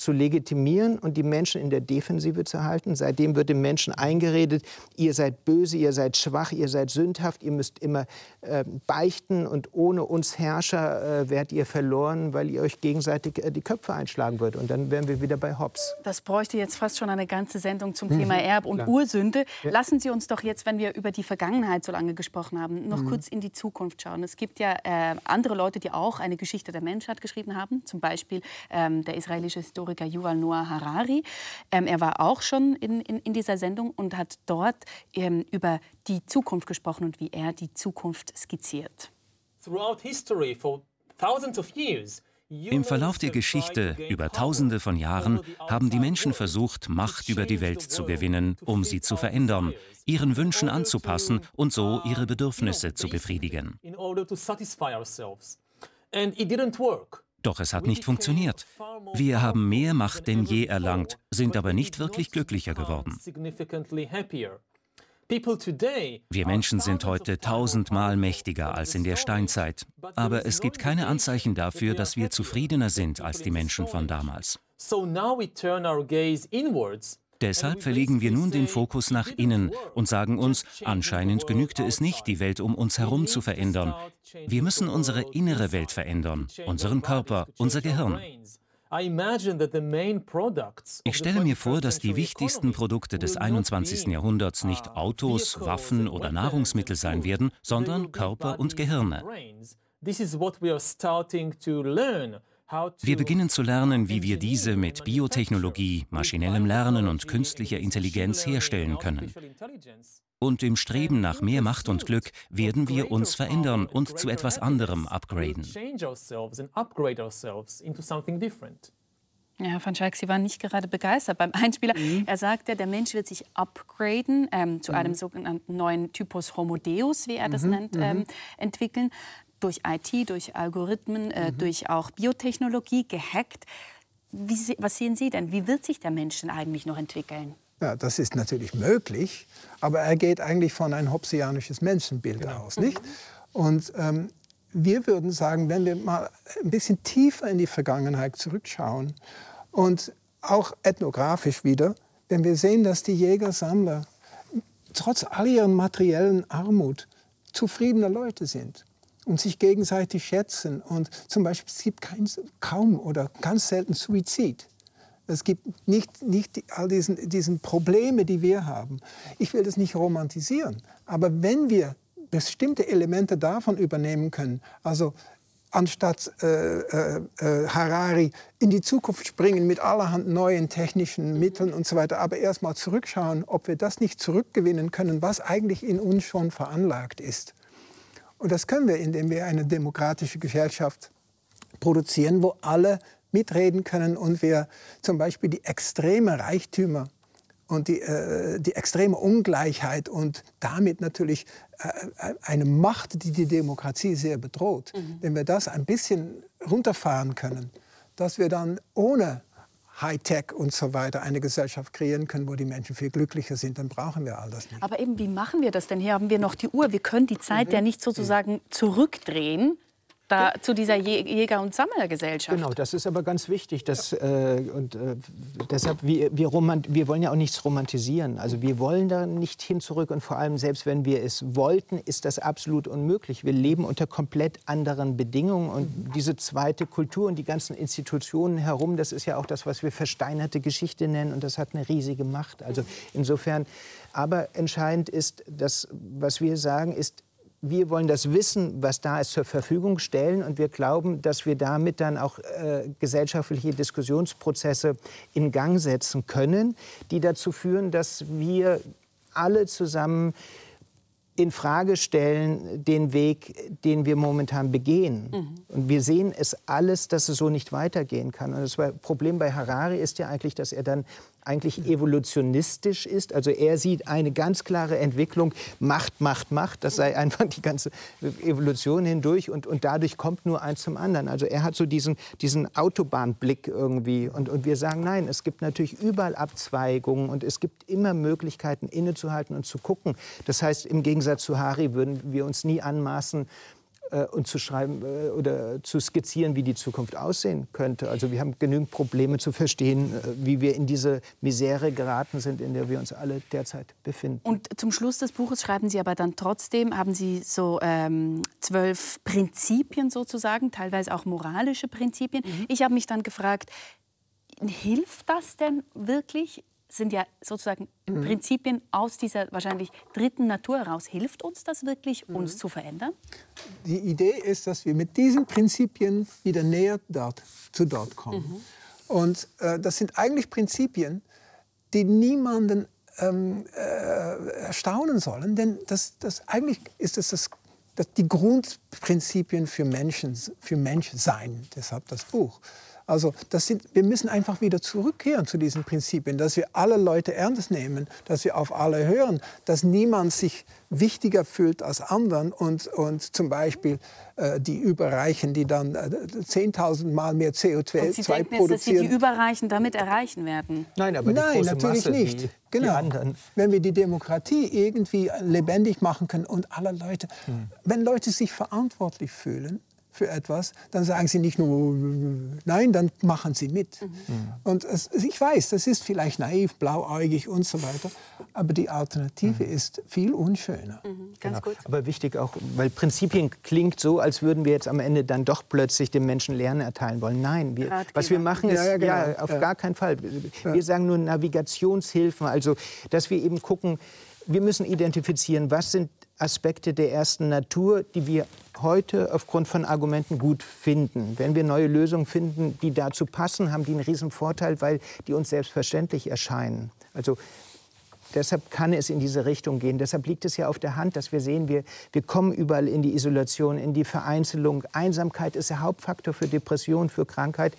zu legitimieren und die Menschen in der Defensive zu halten. Seitdem wird dem Menschen eingeredet, ihr seid böse, ihr seid schwach, ihr seid sündhaft, ihr müsst immer äh, beichten und ohne uns Herrscher äh, werdet ihr verloren, weil ihr euch gegenseitig äh, die Köpfe einschlagen würdet. Und dann wären wir wieder bei Hobbes. Das bräuchte jetzt fast schon eine ganze Sendung zum Thema mhm. Erb- und Klar. Ursünde. Ja. Lassen Sie uns doch jetzt, wenn wir über die Vergangenheit so lange gesprochen haben, noch mhm. kurz in die Zukunft schauen. Es gibt ja äh, andere Leute, die auch eine Geschichte der Menschheit geschrieben haben, zum Beispiel ähm, der israelische Historiker Historiker Yuval Noah Harari. Ähm, er war auch schon in, in, in, dieser Sendung und hat dort ähm, über die Zukunft gesprochen und wie er die Zukunft skizziert. Im Verlauf der Geschichte, über Tausende von Jahren, haben die Menschen versucht, Macht über die Welt zu gewinnen, um sie zu verändern, ihren Wünschen anzupassen und so ihre Bedürfnisse zu befriedigen. And it didn't work. Doch es hat nicht funktioniert. Wir haben mehr Macht denn je erlangt, sind aber nicht wirklich glücklicher geworden. Wir Menschen sind heute tausendmal mächtiger als in der Steinzeit, aber es gibt keine Anzeichen dafür, dass wir zufriedener sind als die Menschen von damals. Deshalb verlegen wir nun den Fokus nach innen und sagen uns, anscheinend genügte es nicht, die Welt um uns herum zu verändern. Wir müssen unsere innere Welt verändern, unseren Körper, unser Gehirn. Ich stelle mir vor, dass die wichtigsten Produkte des 21. Jahrhunderts nicht Autos, Waffen oder Nahrungsmittel sein werden, sondern Körper und Gehirne. Wir beginnen zu lernen, wie wir diese mit Biotechnologie, maschinellem Lernen und künstlicher Intelligenz herstellen können. Und im Streben nach mehr Macht und Glück werden wir uns verändern und zu etwas anderem upgraden. Ja, Herr van Schaik, Sie waren nicht gerade begeistert beim Einspieler. Mhm. Er sagte, der Mensch wird sich upgraden ähm, zu mhm. einem sogenannten neuen Typus Homo Deus, wie er das mhm. nennt, mhm. ähm, entwickeln durch IT, durch Algorithmen, äh, mhm. durch auch Biotechnologie gehackt. Wie, was sehen Sie denn? Wie wird sich der Mensch denn eigentlich noch entwickeln? Ja, das ist natürlich möglich, aber er geht eigentlich von ein hobbesianisches Menschenbild genau. aus, nicht? Und ähm, wir würden sagen, wenn wir mal ein bisschen tiefer in die Vergangenheit zurückschauen und auch ethnografisch wieder, wenn wir sehen, dass die Jäger-Sammler trotz all ihren materiellen Armut zufriedene Leute sind und sich gegenseitig schätzen. Und zum Beispiel, es gibt kein, kaum oder ganz selten Suizid. Es gibt nicht, nicht all diesen, diesen Probleme, die wir haben. Ich will das nicht romantisieren, aber wenn wir bestimmte Elemente davon übernehmen können. Also anstatt äh, äh, äh, Harari in die Zukunft springen mit allerhand neuen technischen Mitteln und so weiter, aber erstmal zurückschauen, ob wir das nicht zurückgewinnen können, was eigentlich in uns schon veranlagt ist. Und das können wir, indem wir eine demokratische Gesellschaft produzieren, wo alle mitreden können und wir zum Beispiel die extreme Reichtümer und die, äh, die extreme Ungleichheit und damit natürlich äh, eine Macht, die die Demokratie sehr bedroht. Mhm. Wenn wir das ein bisschen runterfahren können, dass wir dann ohne Hightech und so weiter eine Gesellschaft kreieren können, wo die Menschen viel glücklicher sind, dann brauchen wir all das nicht. Aber eben, wie machen wir das denn? Hier haben wir noch die Uhr. Wir können die Zeit mhm. ja nicht sozusagen zurückdrehen da, zu dieser Jäger- und Sammlergesellschaft. Genau, das ist aber ganz wichtig. Dass, äh, und äh, deshalb, wir, wir, wir, wollen ja auch nichts romantisieren. Also wir wollen da nicht hin zurück und vor allem, selbst wenn wir es wollten, ist das absolut unmöglich. Wir leben unter komplett anderen Bedingungen und diese zweite Kultur und die ganzen Institutionen herum, das ist ja auch das, was wir versteinerte Geschichte nennen und das hat eine riesige Macht. Also insofern, aber entscheidend ist, dass, was wir sagen, ist, wir wollen das Wissen, was da ist, zur Verfügung stellen. Und wir glauben, dass wir damit dann auch äh, gesellschaftliche Diskussionsprozesse in Gang setzen können, die dazu führen, dass wir alle zusammen in Frage stellen den Weg, den wir momentan begehen. Mhm. Und wir sehen es alles, dass es so nicht weitergehen kann. Und das Problem bei Harari ist ja eigentlich, dass er dann eigentlich evolutionistisch ist. Also er sieht eine ganz klare Entwicklung, Macht, Macht, Macht. Das sei einfach die ganze Evolution hindurch und, und dadurch kommt nur eins zum anderen. Also er hat so diesen, diesen Autobahnblick irgendwie. Und, und wir sagen, nein, es gibt natürlich überall Abzweigungen und es gibt immer Möglichkeiten innezuhalten und zu gucken. Das heißt, im Gegensatz zu Hari würden wir uns nie anmaßen, und zu schreiben äh, oder zu skizzieren, wie die Zukunft aussehen könnte. Also wir haben genügend Probleme zu verstehen, äh, wie wir in diese Misere geraten sind, in der wir uns alle derzeit befinden. Und zum Schluss des Buches schreiben Sie aber dann trotzdem, haben Sie so ähm, zwölf Prinzipien sozusagen, teilweise auch moralische Prinzipien. Mhm. Ich habe mich dann gefragt, hilft das denn wirklich sind ja sozusagen mhm. Prinzipien aus dieser wahrscheinlich dritten Natur heraus. Hilft uns das wirklich, mhm. uns zu verändern? Die Idee ist, dass wir mit diesen Prinzipien wieder näher dort, zu dort kommen. Mhm. Und äh, das sind eigentlich Prinzipien, die niemanden ähm, äh, erstaunen sollen, denn das, das, eigentlich ist es das, das, die Grundprinzipien für Menschen, für Menschsein, deshalb das Buch. Also das sind, wir müssen einfach wieder zurückkehren zu diesen Prinzipien, dass wir alle Leute ernst nehmen, dass wir auf alle hören, dass niemand sich wichtiger fühlt als anderen und, und zum Beispiel äh, die Überreichen, die dann äh, 10.000 Mal mehr CO2 und Sie denken produzieren. Jetzt, dass Sie die Überreichen damit erreichen werden? Nein, aber Nein natürlich Masse, nicht. Die, genau. Die Wenn wir die Demokratie irgendwie lebendig machen können und alle Leute, hm. wenn Leute sich verantwortlich fühlen, für etwas, dann sagen sie nicht nur nein, dann machen sie mit. Mhm. Und es, ich weiß, das ist vielleicht naiv, blauäugig und so weiter, aber die Alternative mhm. ist viel unschöner. Mhm, ganz genau. Aber wichtig auch, weil Prinzipien klingt so, als würden wir jetzt am Ende dann doch plötzlich dem Menschen Lernen erteilen wollen. Nein, wir, was wir machen ist, ja, ja, genau. ja auf gar keinen Fall. Wir sagen nur Navigationshilfen, also dass wir eben gucken, wir müssen identifizieren, was sind Aspekte der ersten Natur, die wir heute aufgrund von Argumenten gut finden. Wenn wir neue Lösungen finden, die dazu passen, haben die einen riesen Vorteil, weil die uns selbstverständlich erscheinen. Also Deshalb kann es in diese Richtung gehen. Deshalb liegt es ja auf der Hand, dass wir sehen, wir, wir kommen überall in die Isolation, in die Vereinzelung. Einsamkeit ist der Hauptfaktor für Depression, für Krankheit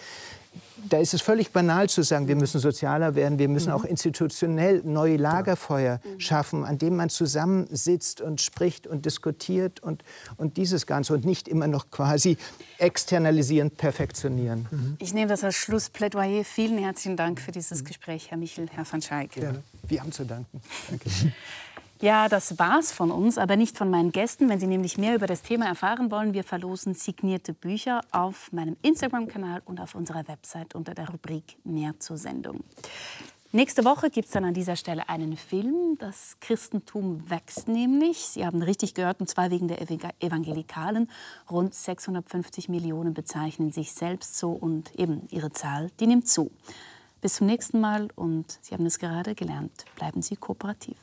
da ist es völlig banal zu sagen, wir müssen sozialer werden, wir müssen mhm. auch institutionell neue Lagerfeuer mhm. schaffen, an denen man zusammensitzt und spricht und diskutiert und, und dieses Ganze und nicht immer noch quasi externalisieren, perfektionieren. Mhm. Ich nehme das als Schlussplädoyer. Vielen herzlichen Dank für dieses Gespräch, Herr Michel, Herr van Schaik. Gerne. Wir haben zu danken. Danke. <laughs> Ja, das war's von uns, aber nicht von meinen Gästen. Wenn Sie nämlich mehr über das Thema erfahren wollen, wir verlosen signierte Bücher auf meinem Instagram-Kanal und auf unserer Website unter der Rubrik Mehr zur Sendung. Nächste Woche gibt es dann an dieser Stelle einen Film. Das Christentum wächst nämlich. Sie haben richtig gehört, und zwar wegen der Evangelikalen. Rund 650 Millionen bezeichnen sich selbst so und eben ihre Zahl, die nimmt zu. Bis zum nächsten Mal und Sie haben es gerade gelernt, bleiben Sie kooperativ.